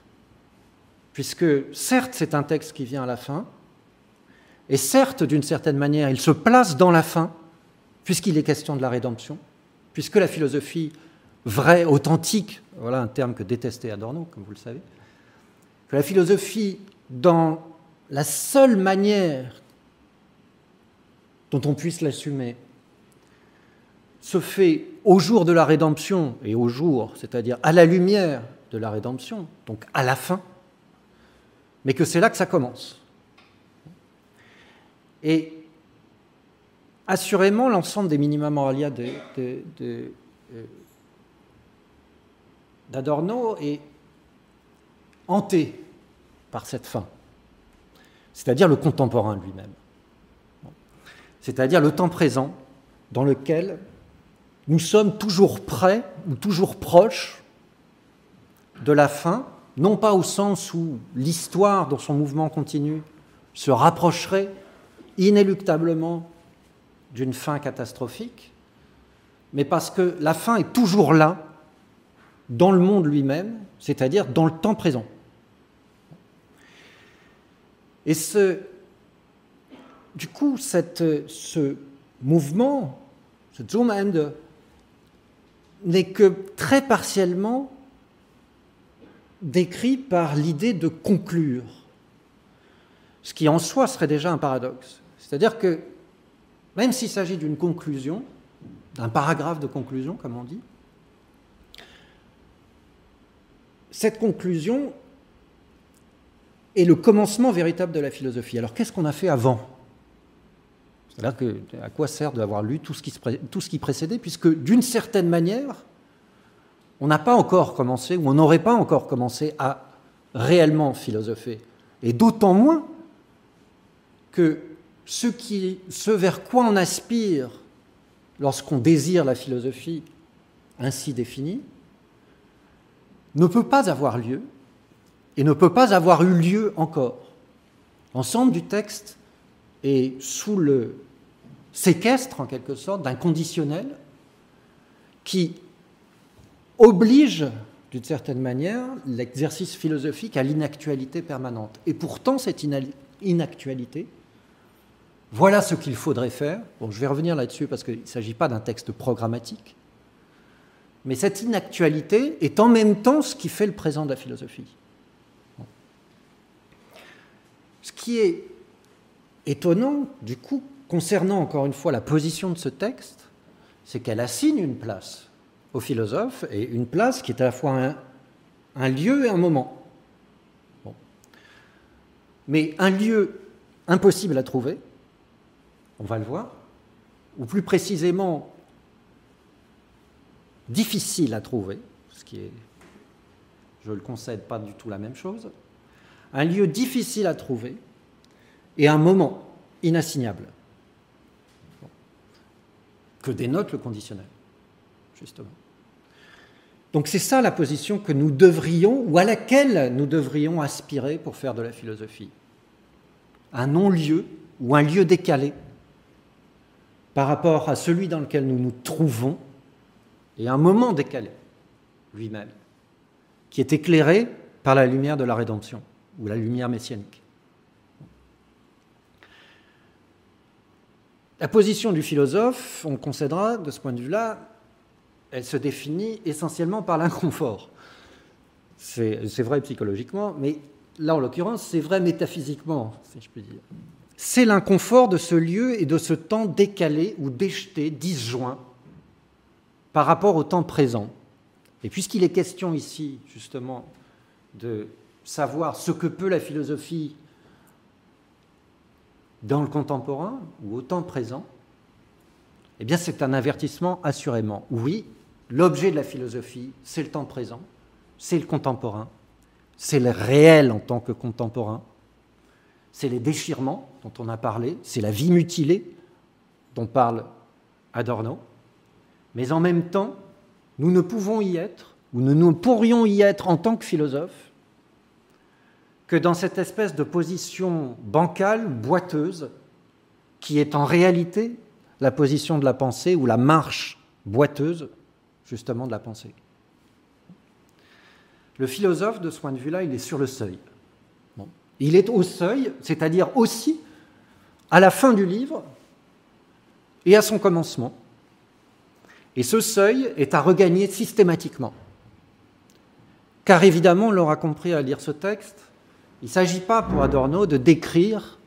Puisque certes c'est un texte qui vient à la fin, et certes, d'une certaine manière, il se place dans la fin, puisqu'il est question de la rédemption, puisque la philosophie vraie, authentique, voilà un terme que détestait Adorno, comme vous le savez, que la philosophie, dans la seule manière dont on puisse l'assumer, se fait au jour de la rédemption et au jour, c'est-à-dire à la lumière de la rédemption, donc à la fin, mais que c'est là que ça commence. Et assurément, l'ensemble des minima moralia euh, d'Adorno est hanté par cette fin, c'est-à-dire le contemporain lui-même, c'est-à-dire le temps présent dans lequel nous sommes toujours prêts ou toujours proches de la fin, non pas au sens où l'histoire dans son mouvement continu se rapprocherait inéluctablement d'une fin catastrophique, mais parce que la fin est toujours là, dans le monde lui-même, c'est-à-dire dans le temps présent. Et ce, du coup, ce mouvement, ce zoom end, n'est que très partiellement décrit par l'idée de conclure, ce qui en soi serait déjà un paradoxe. C'est-à-dire que même s'il s'agit d'une conclusion, d'un paragraphe de conclusion, comme on dit, cette conclusion est le commencement véritable de la philosophie. Alors qu'est-ce qu'on a fait avant? C'est-à-dire que, à quoi sert d'avoir lu tout ce, qui, tout ce qui précédait, puisque d'une certaine manière, on n'a pas encore commencé, ou on n'aurait pas encore commencé à réellement philosopher. Et d'autant moins que ce, vers quoi on aspire lorsqu'on désire la philosophie ainsi définie ne peut pas avoir lieu et ne peut pas avoir eu lieu encore. L'ensemble du texte est sous le séquestre, en quelque sorte, d'un conditionnel qui oblige, d'une certaine manière, l'exercice philosophique à l'inactualité permanente. Et pourtant, cette inactualité, voilà ce qu'il faudrait faire. Je vais revenir là-dessus parce qu'il ne s'agit pas d'un texte programmatique. Mais cette inactualité est en même temps ce qui fait le présent de la philosophie. Ce qui est étonnant, du coup, concernant encore une fois la position de ce texte, c'est qu'elle assigne une place au philosophe et une place qui est à la fois un, lieu et un moment. Mais un lieu impossible à trouver, on va le voir, ou plus précisément difficile à trouver, ce qui est, je le concède, pas du tout la même chose, un lieu difficile à trouver et un moment inassignable, que dénote le conditionnel, justement. Donc c'est ça la position que nous devrions, ou à laquelle nous devrions aspirer pour faire de la philosophie. Un non-lieu ou un lieu décalé par rapport à celui dans lequel nous nous trouvons, et un moment décalé lui-même, qui est éclairé par la lumière de la rédemption, ou la lumière messianique. La position du philosophe, on concédera de ce point de vue-là, elle se définit essentiellement par l'inconfort. C'est vrai psychologiquement, mais là en l'occurrence, c'est vrai métaphysiquement, si je puis dire c'est l'inconfort de ce lieu et de ce temps décalé ou déjeté, disjoint, par rapport au temps présent. Et puisqu'il est question ici, justement, de savoir ce que peut la philosophie dans le contemporain ou au temps présent, eh bien c'est un avertissement assurément. Oui, l'objet de la philosophie, c'est le temps présent, c'est le contemporain, c'est le réel en tant que contemporain, c'est les déchirements dont on a parlé, c'est la vie mutilée dont parle Adorno, mais en même temps, nous ne pouvons y être, ou nous ne pourrions y être en tant que philosophes, que dans cette espèce de position bancale, boiteuse, qui est en réalité la position de la pensée ou la marche boiteuse, justement, de la pensée. Le philosophe, de ce point de vue-là, il est sur le seuil. Il est au seuil, c'est-à-dire aussi à la fin du livre et à son commencement. Et ce seuil est à regagner systématiquement. Car évidemment, on l'aura compris à lire ce texte, il ne s'agit pas pour Adorno de décrire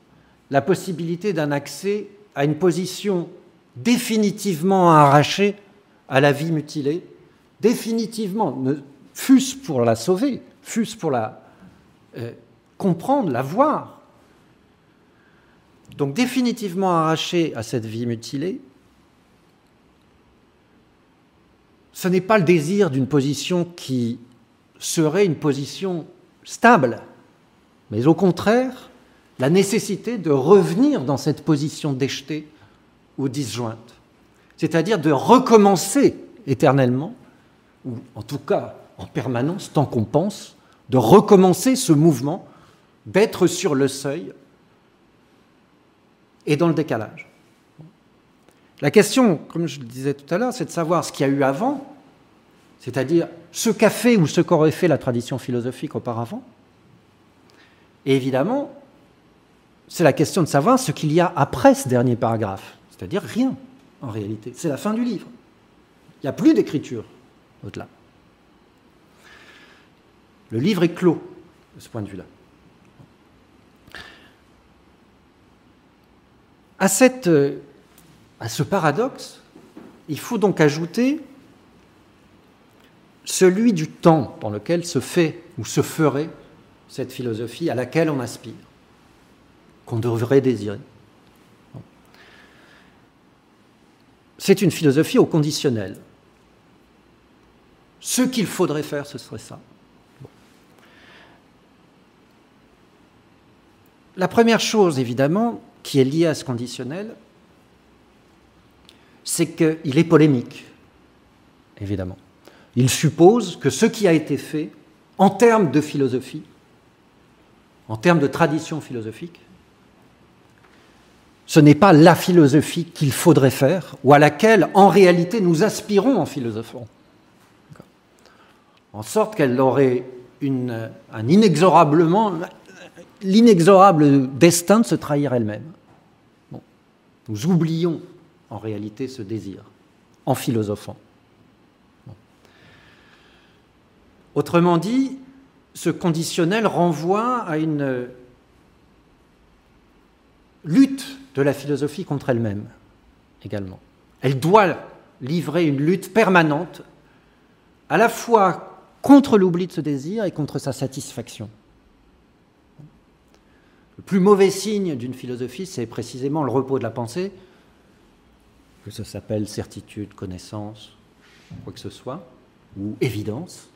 la possibilité d'un accès à une position définitivement arrachée à la vie mutilée, définitivement, fût-ce pour la sauver, fût-ce pour la euh, comprendre, la voir. Donc définitivement arraché à cette vie mutilée, ce n'est pas le désir d'une position qui serait une position stable, mais au contraire la nécessité de revenir dans cette position déjetée ou disjointe, c'est-à-dire de recommencer éternellement, ou en tout cas en permanence, tant qu'on pense, de recommencer ce mouvement d'être sur le seuil et dans le décalage. La question, comme je le disais tout à l'heure, c'est de savoir ce qu'il y a eu avant, c'est-à-dire ce qu'a fait ou ce qu'aurait fait la tradition philosophique auparavant. Et évidemment, c'est la question de savoir ce qu'il y a après ce dernier paragraphe, c'est-à-dire rien en réalité. C'est la fin du livre. Il n'y a plus d'écriture au-delà. Le livre est clos de ce point de vue-là. À, cette, à ce paradoxe, il faut donc ajouter celui du temps dans lequel se fait ou se ferait cette philosophie à laquelle on aspire, qu'on devrait désirer. C'est une philosophie au conditionnel. Ce qu'il faudrait faire, ce serait ça. La première chose, évidemment, qui est liée à ce conditionnel, c'est qu'il est polémique, évidemment. Il suppose que ce qui a été fait, en termes de philosophie, en termes de tradition philosophique, ce n'est pas la philosophie qu'il faudrait faire ou à laquelle, en réalité, nous aspirons en philosophant. En sorte qu'elle aurait un inexorablement, l'inexorable destin de se trahir elle-même. Nous oublions en réalité ce désir en philosophant. Autrement dit, ce conditionnel renvoie à une lutte de la philosophie contre elle-même également. Elle doit livrer une lutte permanente à la fois contre l'oubli de ce désir et contre sa satisfaction. Le plus mauvais signe d'une philosophie, c'est précisément le repos de la pensée, que ça s'appelle certitude, connaissance, quoi que ce soit, ou évidence.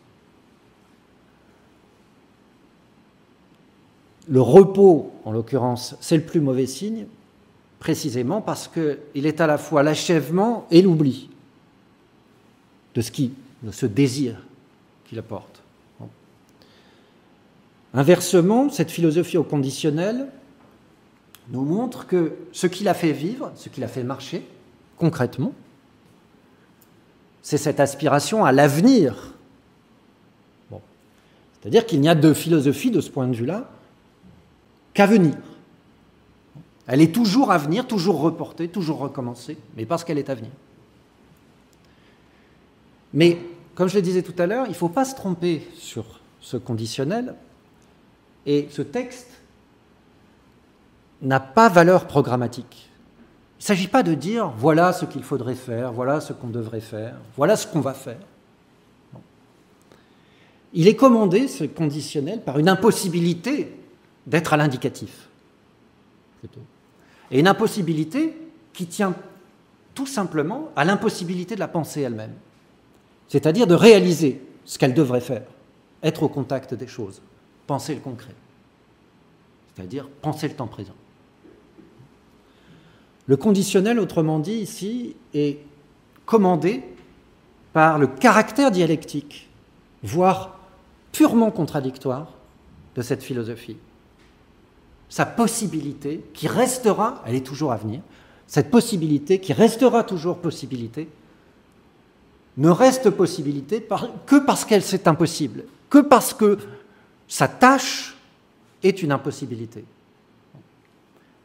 Le repos, en l'occurrence, c'est le plus mauvais signe, précisément parce qu'il est à la fois l'achèvement et l'oubli de ce qui, de ce désir qu'il apporte. Inversement, cette philosophie au conditionnel nous montre que ce qui l'a fait vivre, ce qui l'a fait marcher, concrètement, c'est cette aspiration à l'avenir. C'est-à-dire qu'il n'y a de philosophie de ce point de vue-là qu'à venir. Elle est toujours à venir, toujours reportée, toujours recommencée, mais parce qu'elle est à venir. Mais, comme je le disais tout à l'heure, il ne faut pas se tromper sur ce conditionnel, et ce texte n'a pas valeur programmatique. Il ne s'agit pas de dire voilà ce qu'il faudrait faire, voilà ce qu'on devrait faire, voilà ce qu'on va faire. Il est commandé, ce conditionnel, par une impossibilité d'être à l'indicatif. Et une impossibilité qui tient tout simplement à l'impossibilité de la pensée elle-même. C'est-à-dire de réaliser ce qu'elle devrait faire, être au contact des choses, penser le concret. C'est-à-dire penser le temps présent. Le conditionnel, autrement dit, ici, est commandé par le caractère dialectique, voire purement contradictoire, de cette philosophie. Sa possibilité, qui restera, elle est toujours à venir, cette possibilité, qui restera toujours possibilité, ne reste possibilité que parce qu'elle c'est impossible, que parce que sa tâche est une impossibilité.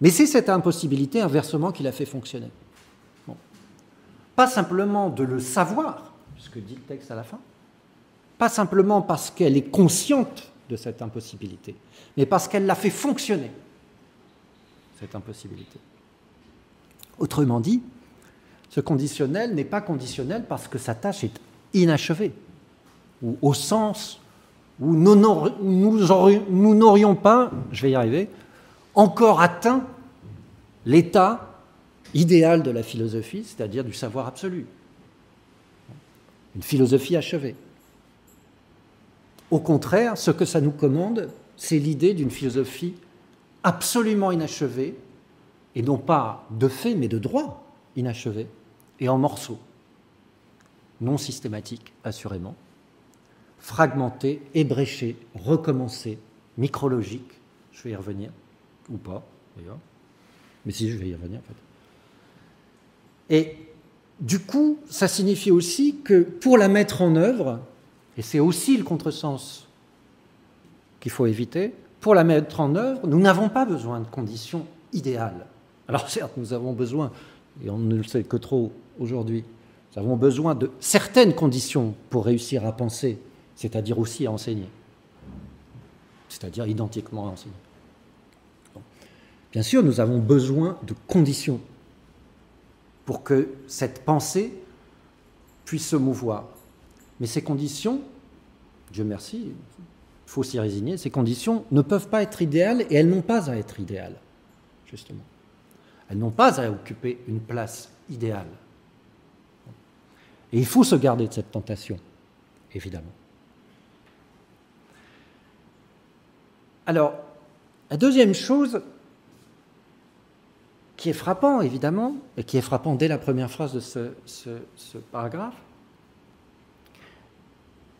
Mais c'est cette impossibilité, inversement, qui l'a fait fonctionner. Pas simplement de le savoir, ce que dit le texte à la fin, pas simplement parce qu'elle est consciente de cette impossibilité, mais parce qu'elle l'a fait fonctionner, cette impossibilité. Autrement dit, ce conditionnel n'est pas conditionnel parce que sa tâche est inachevée, ou au sens où nous n'aurions pas, je vais y arriver, encore atteint l'état idéal de la philosophie, c'est-à-dire du savoir absolu. Une philosophie achevée. Au contraire, ce que ça nous commande, c'est l'idée d'une philosophie absolument inachevée, et non pas de fait, mais de droit inachevée, et en morceaux, non systématiques, assurément, fragmentés, ébréchés, recommencés, micrologiques, je vais y revenir, ou pas d'ailleurs. Mais si, je vais y revenir en fait. Et du coup, ça signifie aussi que pour la mettre en œuvre, et c'est aussi le contresens qu'il faut éviter, pour la mettre en œuvre, nous n'avons pas besoin de conditions idéales. Alors certes, nous avons besoin, et on ne le sait que trop aujourd'hui, nous avons besoin de certaines conditions pour réussir à penser, c'est-à-dire aussi à enseigner. c'est-à-dire identiquement enseigné. Bien sûr, nous avons besoin de conditions pour que cette pensée puisse se mouvoir. Mais ces conditions, Dieu merci, il faut s'y résigner, ces conditions ne peuvent pas être idéales et elles n'ont pas à être idéales, justement. Elles n'ont pas à occuper une place idéale. Et il faut se garder de cette tentation, évidemment. Alors, la deuxième chose qui est frappant, évidemment, et qui est frappant dès la première phrase de ce, paragraphe,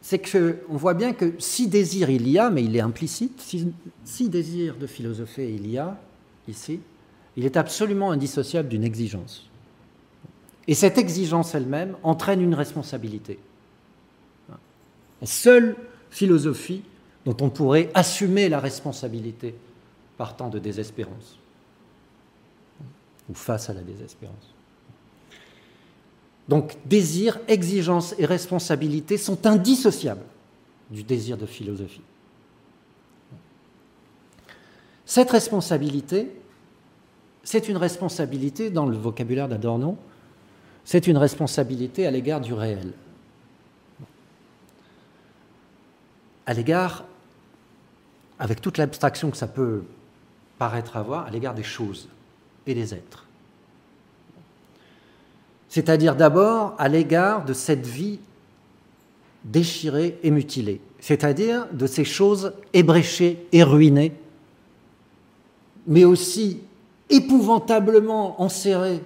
c'est qu'on voit bien que si désir il y a, mais il est implicite, si, si désir de philosopher il y a, ici, il est absolument indissociable d'une exigence. Et cette exigence elle-même entraîne une responsabilité. La seule philosophie dont on pourrait assumer la responsabilité partant de désespérance ou face à la désespérance. Donc désir, exigence et responsabilité sont indissociables du désir de philosophie. Cette responsabilité, c'est une responsabilité, dans le vocabulaire d'Adorno, c'est une responsabilité à l'égard du réel, à l'égard, avec toute l'abstraction que ça peut paraître avoir, à l'égard des choses et des êtres. C'est-à-dire d'abord à l'égard de cette vie déchirée et mutilée, c'est-à-dire de ces choses ébréchées et ruinées, mais aussi épouvantablement enserrées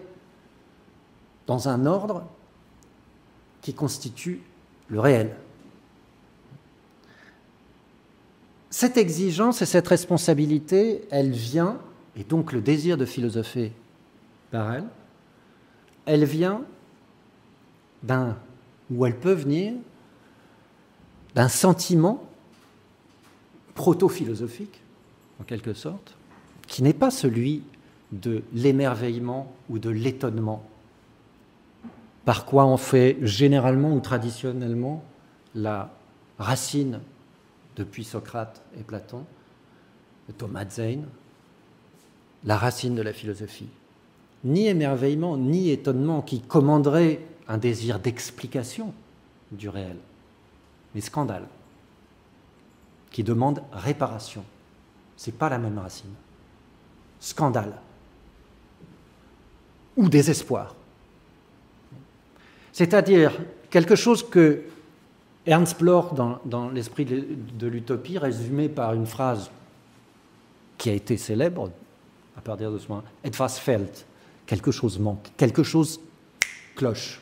dans un ordre qui constitue le réel. Cette exigence et cette responsabilité, elle vient et donc le désir de philosopher par elle, elle vient d'un, ou elle peut venir d'un sentiment proto-philosophique, en quelque sorte, qui n'est pas celui de l'émerveillement ou de l'étonnement, par quoi on fait généralement ou traditionnellement la racine depuis Socrate et Platon, Thomas Zane, la racine de la philosophie. Ni émerveillement, ni étonnement qui commanderait un désir d'explication du réel, mais scandale, qui demande réparation. Ce n'est pas la même racine. Scandale ou désespoir. C'est-à-dire quelque chose que Ernst Bloch, dans, l'esprit de l'utopie, résumé par une phrase qui a été célèbre à partir de ce moment, etwas fällt, quelque chose manque, quelque chose cloche,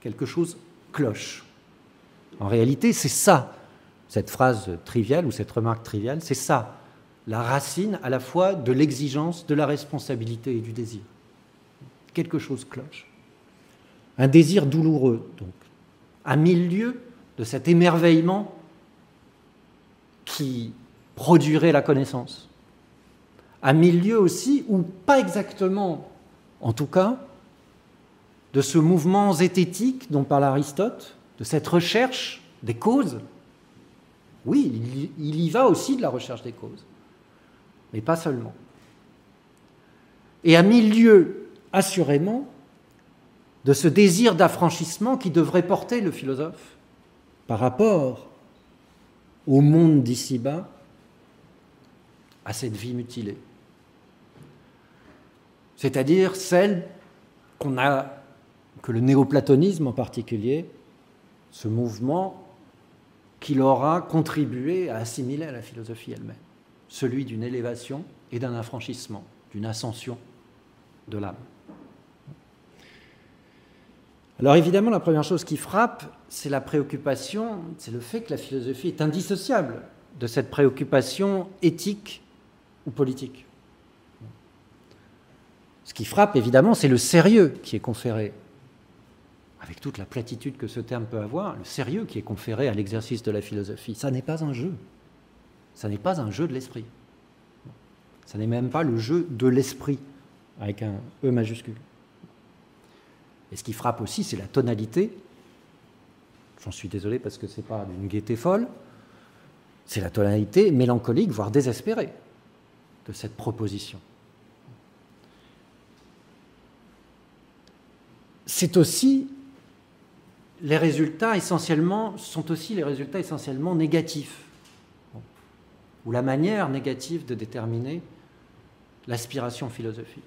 quelque chose cloche. En réalité, c'est ça, cette phrase triviale ou cette remarque triviale, c'est ça, la racine à la fois de l'exigence, de la responsabilité et du désir. Quelque chose cloche. Un désir douloureux, donc, à milieu de cet émerveillement qui produirait la connaissance à milieu aussi, ou pas exactement, en tout cas, de ce mouvement zététique dont parle Aristote, de cette recherche des causes. Oui, il y va aussi de la recherche des causes, mais pas seulement. Et à milieu, assurément, de ce désir d'affranchissement qui devrait porter le philosophe par rapport au monde d'ici-bas, à cette vie mutilée c'est-à-dire celle qu'on a, que le néoplatonisme en particulier, ce mouvement qu'il aura contribué à assimiler à la philosophie elle-même, celui d'une élévation et d'un affranchissement, d'une ascension de l'âme. Alors évidemment, la première chose qui frappe, c'est la préoccupation, c'est le fait que la philosophie est indissociable de cette préoccupation éthique ou politique. Ce qui frappe, évidemment, c'est le sérieux qui est conféré, avec toute la platitude que ce terme peut avoir, le sérieux qui est conféré à l'exercice de la philosophie. Ça n'est pas un jeu. Ça n'est pas un jeu de l'esprit. Ça n'est même pas le jeu de l'esprit, avec un E majuscule. Et ce qui frappe aussi, c'est la tonalité. J'en suis désolé parce que ce n'est pas d'une gaieté folle, C'est la tonalité mélancolique, voire désespérée, de cette proposition. C'est aussi les résultats essentiellement sont aussi les résultats essentiellement négatifs, ou la manière négative de déterminer l'aspiration philosophique.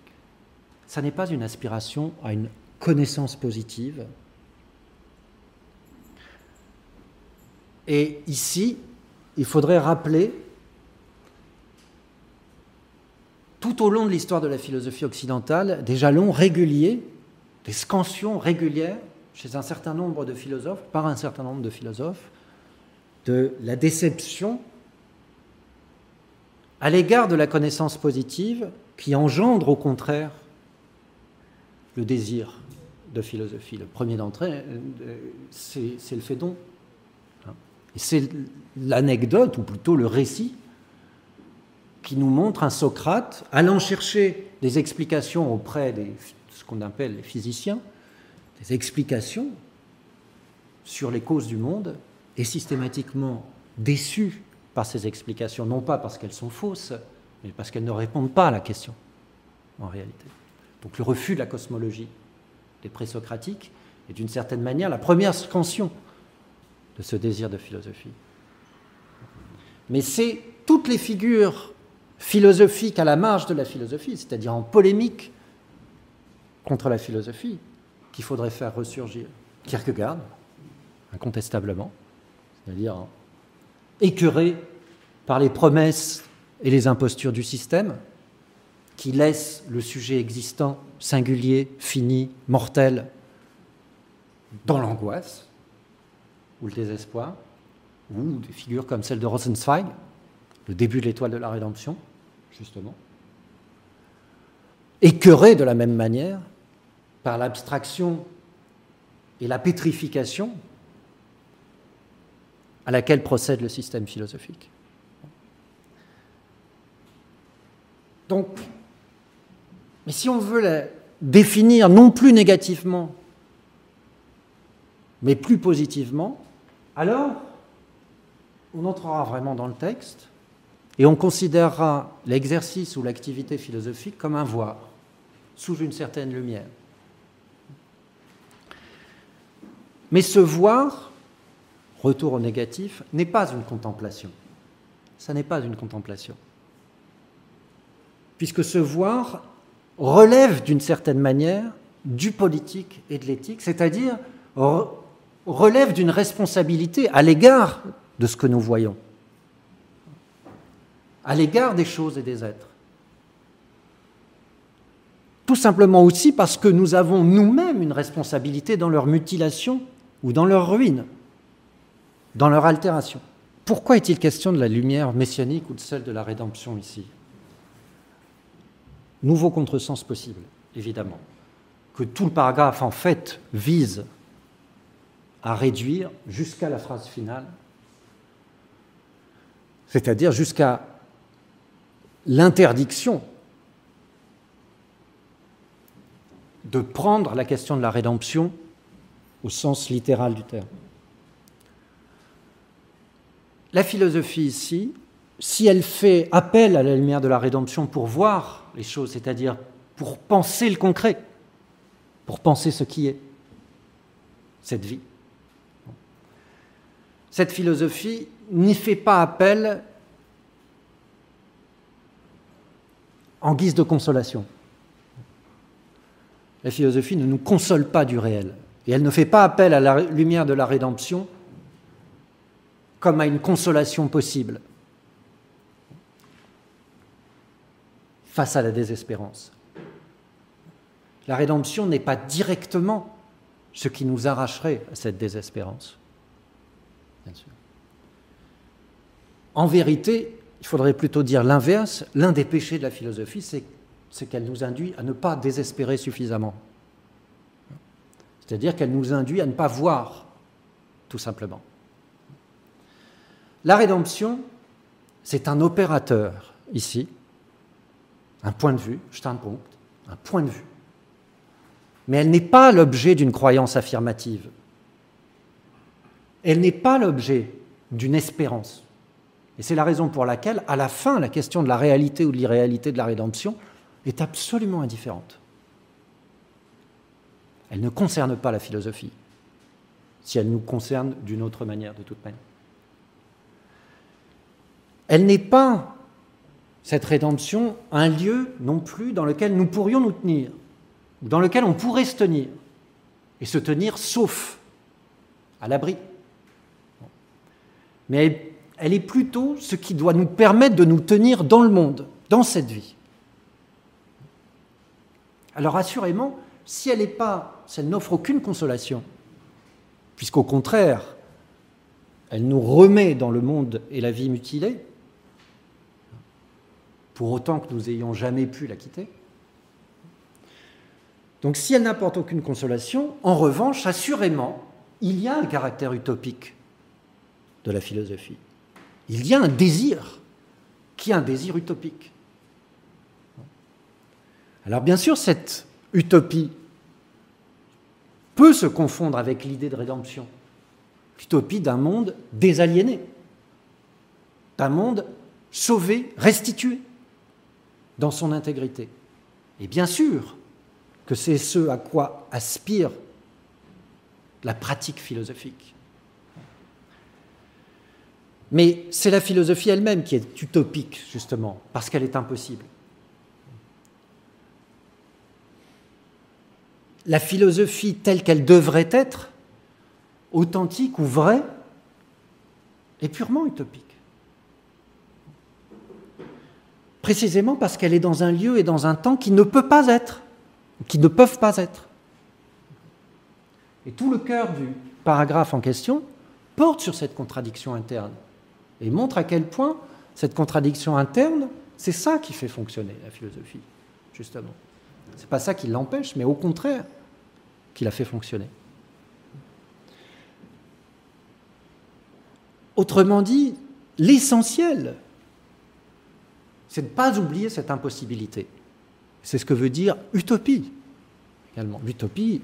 Ça n'est pas une aspiration à une connaissance positive. Et ici, il faudrait rappeler, tout au long de l'histoire de la philosophie occidentale, des jalons réguliers, des scansions régulières chez un certain nombre de philosophes, par un certain nombre de philosophes, de la déception à l'égard de la connaissance positive qui engendre au contraire le désir de philosophie. Le premier d'entre eux, euh, c'est le Phédon. Et c'est l'anecdote, ou plutôt le récit, qui nous montre un Socrate allant chercher des explications auprès de ce qu'on appelle les physiciens, des explications sur les causes du monde, et systématiquement déçu par ces explications, non pas parce qu'elles sont fausses, mais parce qu'elles ne répondent pas à la question, en réalité. Donc le refus de la cosmologie des présocratiques est d'une certaine manière la première scansion de ce désir de philosophie. Mais c'est toutes les figures philosophiques à la marge de la philosophie, c'est-à-dire en polémique contre la philosophie, qu'il faudrait faire ressurgir. Kierkegaard, incontestablement, c'est-à-dire écœuré par les promesses et les impostures du système, qui laisse le sujet existant, singulier, fini, mortel, dans l'angoisse ou le désespoir, ou des figures comme celle de Rosenzweig, le début de l'étoile de la rédemption, justement, écœuré de la même manière par l'abstraction et la pétrification à laquelle procède le système philosophique. Donc, mais si on veut la définir non plus négativement, mais plus positivement, alors on entrera vraiment dans le texte et on considérera l'exercice ou l'activité philosophique comme un voir, sous une certaine lumière. Mais ce voir, retour au négatif, n'est pas une contemplation. Ça n'est pas une contemplation. Puisque ce voir relève d'une certaine manière du politique et de l'éthique, c'est-à-dire relève d'une responsabilité à l'égard de ce que nous voyons, à l'égard des choses et des êtres. Tout simplement aussi parce que nous avons nous-mêmes une responsabilité dans leur mutilation ou dans leur ruine, dans leur altération. Pourquoi est-il question de la lumière messianique ou de celle de la rédemption ici? Nouveau contresens possible, évidemment, que tout le paragraphe en fait vise à réduire jusqu'à la phrase finale, c'est-à-dire jusqu'à l'interdiction de prendre la question de la rédemption au sens littéral du terme. La philosophie ici, si elle fait appel à la lumière de la rédemption pour voir les choses, c'est-à-dire pour penser le concret, pour penser ce qui est cette vie, cette philosophie n'y fait pas appel en guise de consolation. La philosophie ne nous console pas du réel. Et elle ne fait pas appel à la lumière de la rédemption comme à une consolation possible face à la désespérance. La rédemption n'est pas directement ce qui nous arracherait à cette désespérance. En vérité, il faudrait plutôt dire l'inverse. L'un des péchés de la philosophie, c'est qu'elle nous induit à ne pas désespérer suffisamment. C'est-à-dire qu'elle nous induit à ne pas voir, tout simplement. La rédemption, c'est un opérateur ici, un point de vue, un point de vue. Mais elle n'est pas l'objet d'une croyance affirmative. Elle n'est pas l'objet d'une espérance. Et c'est la raison pour laquelle, à la fin, la question de la réalité ou de l'irréalité de la rédemption est absolument indifférente. Elle ne concerne pas la philosophie, si elle nous concerne d'une autre manière, de toute manière. Elle n'est pas, cette rédemption, un lieu non plus dans lequel nous pourrions nous tenir, ou dans lequel on pourrait se tenir, et se tenir sauf à l'abri. Mais elle est plutôt ce qui doit nous permettre de nous tenir dans le monde, dans cette vie. Alors assurément, si elle n'est pas, si elle n'offre aucune consolation, puisqu'au contraire, elle nous remet dans le monde et la vie mutilée, pour autant que nous ayons jamais pu la quitter. Donc si elle n'apporte aucune consolation, en revanche, assurément, il y a un caractère utopique de la philosophie. Il y a un désir qui est un désir utopique. Alors bien sûr, cette utopie peut se confondre avec l'idée de rédemption, l'utopie d'un monde désaliéné, d'un monde sauvé, restitué dans son intégrité. Et bien sûr que c'est ce à quoi aspire la pratique philosophique. Mais c'est la philosophie elle-même qui est utopique, justement, parce qu'elle est impossible. La philosophie telle qu'elle devrait être, authentique ou vraie, est purement utopique. Précisément parce qu'elle est dans un lieu et dans un temps qui ne peut pas être, qui ne peuvent pas être. Et tout le cœur du paragraphe en question porte sur cette contradiction interne et montre à quel point cette contradiction interne, c'est ça qui fait fonctionner la philosophie, justement. Ce n'est pas ça qui l'empêche, mais au contraire, qui la fait fonctionner. Autrement dit, l'essentiel, c'est de ne pas oublier cette impossibilité. C'est ce que veut dire utopie également. L'utopie,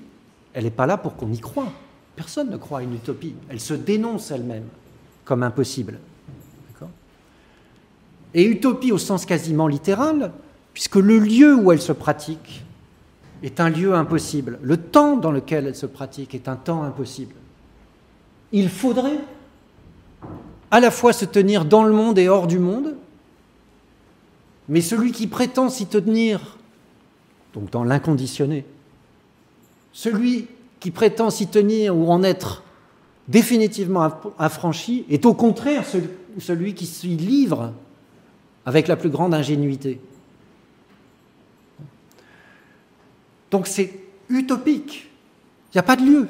elle n'est pas là pour qu'on y croie. Personne ne croit à une utopie. Elle se dénonce elle-même comme impossible. Et utopie au sens quasiment littéral, puisque le lieu où elle se pratique est un lieu impossible. Le temps dans lequel elle se pratique est un temps impossible. Il faudrait à la fois se tenir dans le monde et hors du monde, mais celui qui prétend s'y tenir, donc dans l'inconditionné, celui qui prétend s'y tenir ou en être définitivement affranchi est au contraire celui qui s'y livre avec la plus grande ingénuité. Donc c'est utopique. Il n'y a pas de lieu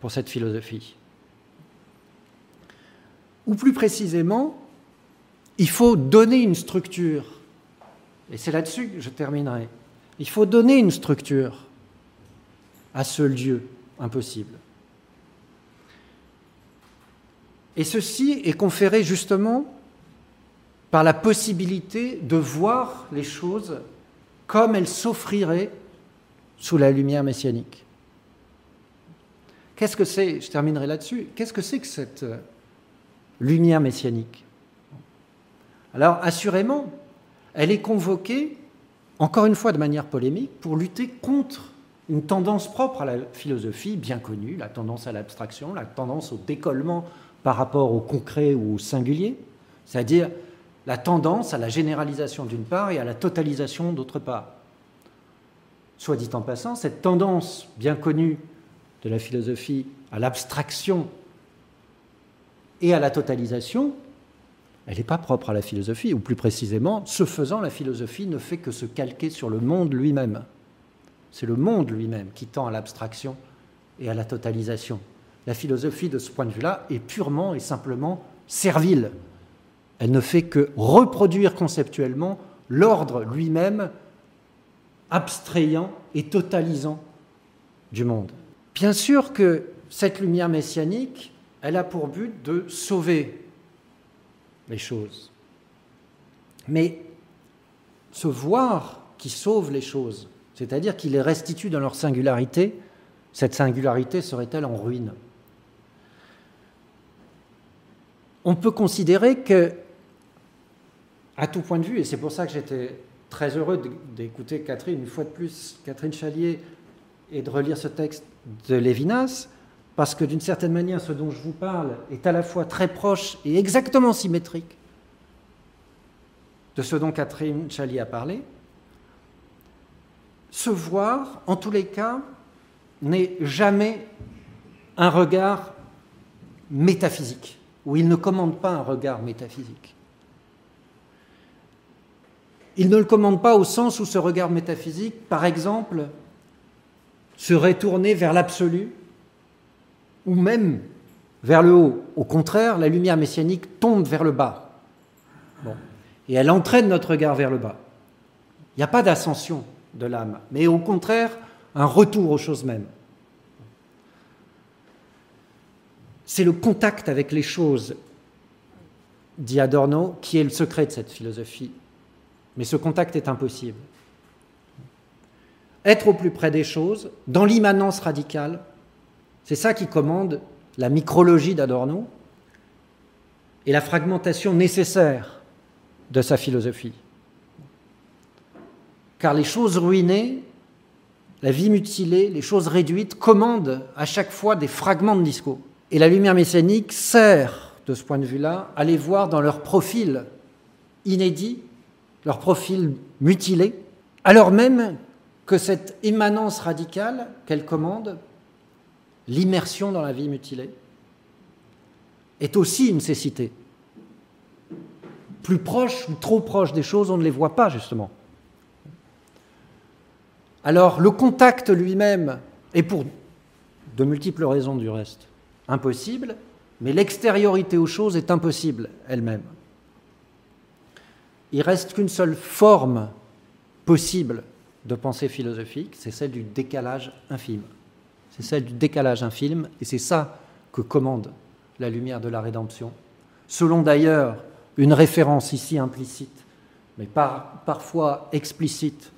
pour cette philosophie. Ou plus précisément, il faut donner une structure. Et c'est là-dessus que je terminerai. Il faut donner une structure à ce lieu impossible. Et ceci est conféré justement par la possibilité de voir les choses comme elles s'offriraient sous la lumière messianique. Qu'est-ce que c'est, je terminerai là-dessus, qu'est-ce que c'est que cette euh, lumière messianique? Alors, assurément, elle est convoquée, encore une fois de manière polémique, pour lutter contre une tendance propre à la philosophie bien connue, la tendance à l'abstraction, la tendance au décollement par rapport au concret ou au singulier, c'est-à-dire la tendance à la généralisation d'une part et à la totalisation d'autre part. Soit dit en passant, cette tendance bien connue de la philosophie à l'abstraction et à la totalisation, elle n'est pas propre à la philosophie, ou plus précisément, ce faisant, la philosophie ne fait que se calquer sur le monde lui-même. C'est le monde lui-même qui tend à l'abstraction et à la totalisation. La philosophie, de ce point de vue-là, est purement et simplement servile elle ne fait que reproduire conceptuellement l'ordre lui-même abstrayant et totalisant du monde. Bien sûr que cette lumière messianique, elle a pour but de sauver les choses. Mais ce voir qui sauve les choses, c'est-à-dire qui les restitue dans leur singularité, cette singularité serait-elle en ruine? On peut considérer que à tout point de vue, et c'est pour ça que j'étais très heureux d'écouter Catherine, une fois de plus, Catherine Chalier, et de relire ce texte de Lévinas, parce que d'une certaine manière, ce dont je vous parle est à la fois très proche et exactement symétrique de ce dont Catherine Chalier a parlé. Se voir, en tous les cas, n'est jamais un regard métaphysique, ou il ne commande pas un regard métaphysique. Il ne le commande pas au sens où ce regard métaphysique, par exemple, serait tourné vers l'absolu ou même vers le haut. Au contraire, la lumière messianique tombe vers le bas. Et elle entraîne notre regard vers le bas. Il n'y a pas d'ascension de l'âme, mais au contraire, un retour aux choses mêmes. C'est le contact avec les choses, dit Adorno, qui est le secret de cette philosophie. Mais ce contact est impossible. Être au plus près des choses, dans l'immanence radicale, c'est ça qui commande la micrologie d'Adorno et la fragmentation nécessaire de sa philosophie. Car les choses ruinées, la vie mutilée, les choses réduites commandent à chaque fois des fragments de discours. Et la lumière messianique sert, de ce point de vue-là, à les voir dans leur profil inédit, leur profil mutilé, alors même que cette immanence radicale qu'elle commande, l'immersion dans la vie mutilée, est aussi une cécité. Plus proche ou trop proche des choses, on ne les voit pas justement. Alors le contact lui-même est pour de multiples raisons du reste impossible, mais l'extériorité aux choses est impossible elle-même. Il reste qu'une seule forme possible de pensée philosophique, c'est celle du décalage infime. C'est celle du décalage infime, et c'est ça que commande la lumière de la rédemption, selon d'ailleurs une référence ici implicite, mais parfois explicite,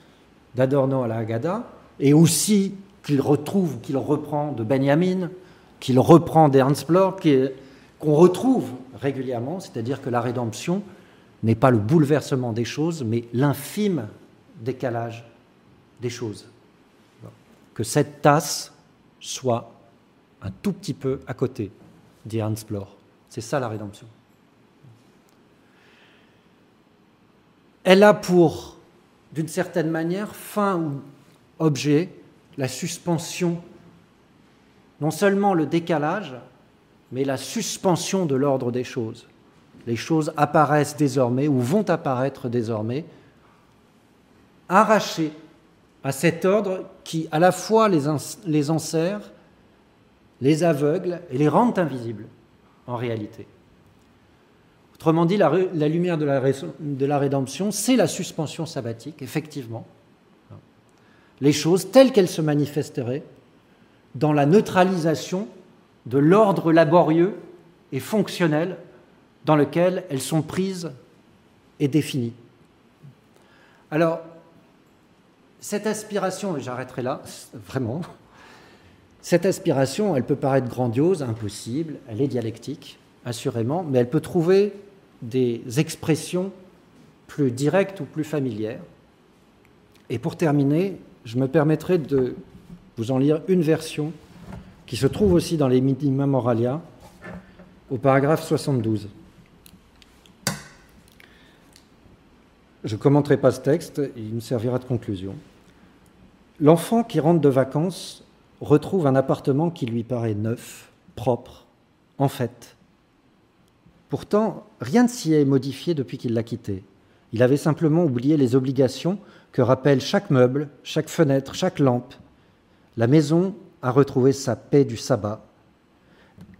d'Adorno à la Haggadah, et aussi qu'il retrouve, qu'il reprend de Benjamin, qu'il reprend d'Ernst Bloch, qu'on retrouve régulièrement, c'est-à-dire que la rédemption n'est pas le bouleversement des choses, mais l'infime décalage des choses. Que cette tasse soit un tout petit peu à côté, dit Ernst Bloch. C'est ça la rédemption. Elle a pour, d'une certaine manière, fin ou objet la suspension non seulement le décalage, mais la suspension de l'ordre des choses. Les choses apparaissent désormais ou vont apparaître désormais arrachées à cet ordre qui à la fois les, les enserre, les aveugle et les rend invisibles en réalité. Autrement dit, la, lumière de la rédemption, c'est la suspension sabbatique, effectivement. Les choses telles qu'elles se manifesteraient dans la neutralisation de l'ordre laborieux et fonctionnel dans lequel elles sont prises et définies. Alors, cette aspiration, et j'arrêterai là, vraiment, cette aspiration, elle peut paraître grandiose, impossible, elle est dialectique, assurément, mais elle peut trouver des expressions plus directes ou plus familières. Et pour terminer, je me permettrai de vous en lire une version qui se trouve aussi dans les Minima Moralia, au paragraphe 72. Je ne commenterai pas ce texte, il me servira de conclusion. L'enfant qui rentre de vacances retrouve un appartement qui lui paraît neuf, propre, en fait. Pourtant, rien ne s'y est modifié depuis qu'il l'a quitté. Il avait simplement oublié les obligations que rappellent chaque meuble, chaque fenêtre, chaque lampe, la maison a retrouvé sa paix du sabbat,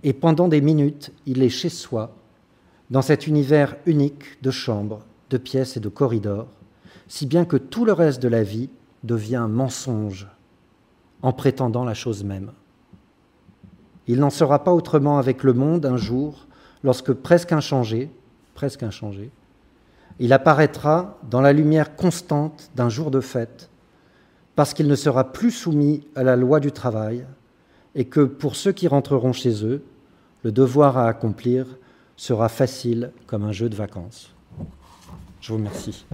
et pendant des minutes, il est chez soi, dans cet univers unique de chambres, de pièces et de corridors, si bien que tout le reste de la vie devient mensonge en prétendant la chose même. Il n'en sera pas autrement avec le monde un jour, lorsque presque inchangé, presque inchangé, il apparaîtra dans la lumière constante d'un jour de fête, parce qu'il ne sera plus soumis à la loi du travail et que pour ceux qui rentreront chez eux, le devoir à accomplir sera facile comme un jeu de vacances. Je vous remercie.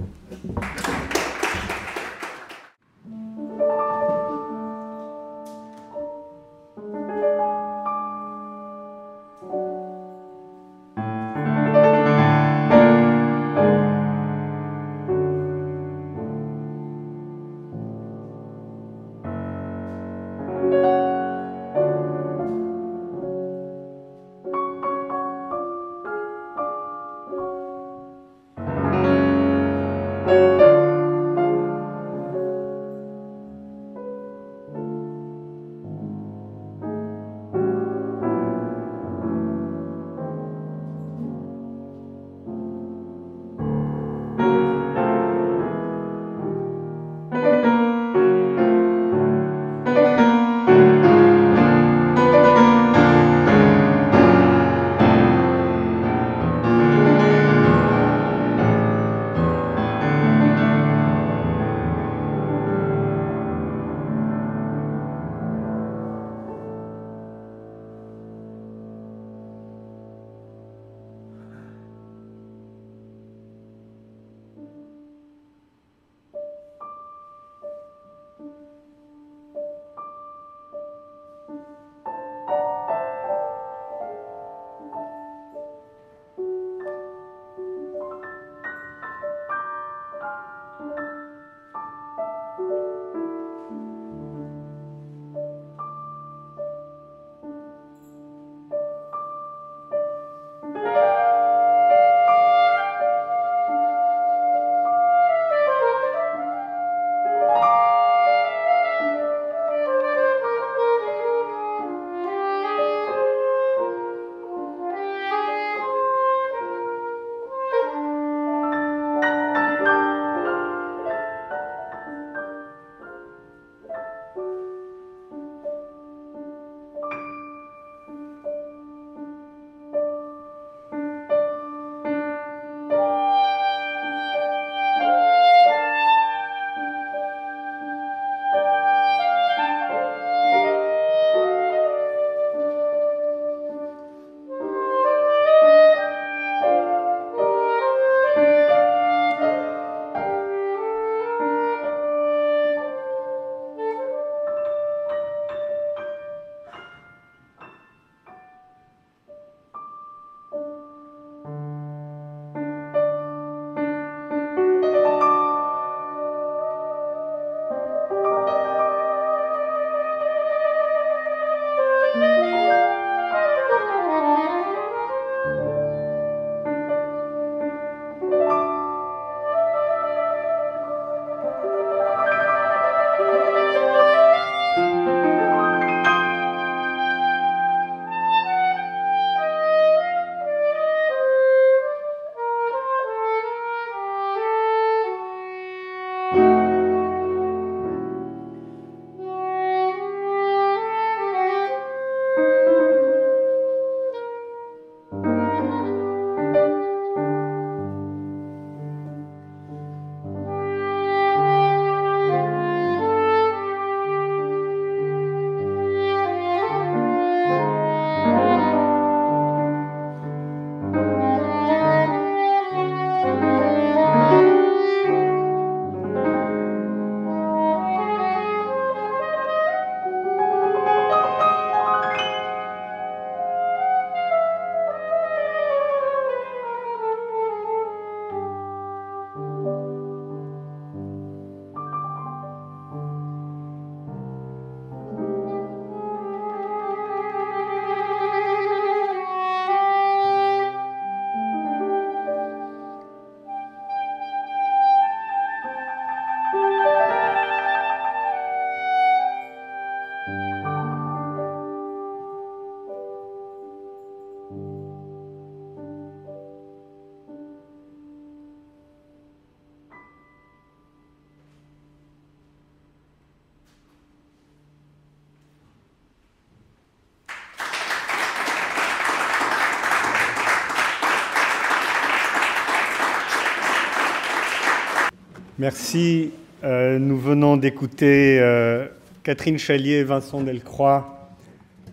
Merci. Euh, nous venons d'écouter euh, Catherine Chalier et Vincent Delcroix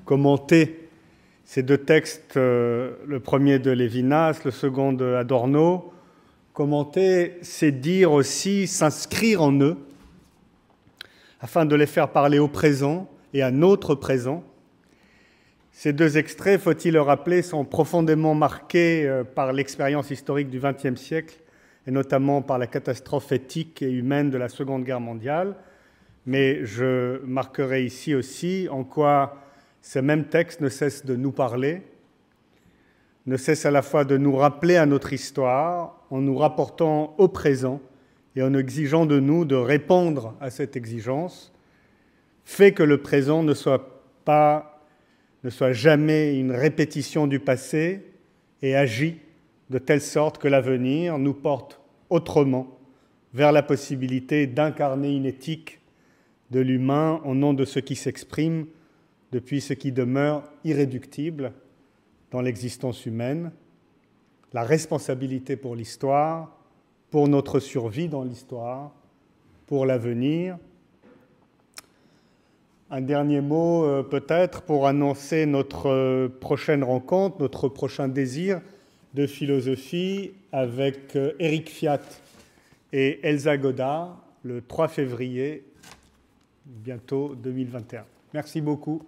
commenter ces deux textes, euh, le premier de Lévinas, le second de Adorno, Commenter, c'est dire aussi s'inscrire en eux, afin de les faire parler au présent et à notre présent. Ces deux extraits, faut-il le rappeler, sont profondément marqués par l'expérience historique du XXe siècle, et notamment par la catastrophe éthique et humaine de la Seconde Guerre mondiale. Mais je marquerai ici aussi en quoi ces mêmes textes ne cessent de nous parler, ne cesse à la fois de nous rappeler à notre histoire en nous rapportant au présent et en exigeant de nous de répondre à cette exigence, fait que le présent ne soit pas, ne soit jamais une répétition du passé et agit de telle sorte que l'avenir nous porte autrement vers la possibilité d'incarner une éthique de l'humain au nom de ce qui s'exprime depuis ce qui demeure irréductible dans l'existence humaine, la responsabilité pour l'histoire, pour notre survie dans l'histoire, pour l'avenir. Un dernier mot euh, peut-être pour annoncer notre euh, prochaine rencontre, notre prochain désir de philosophie avec Eric euh, Fiat et Elsa Godard le 3 février, bientôt 2021. Merci beaucoup.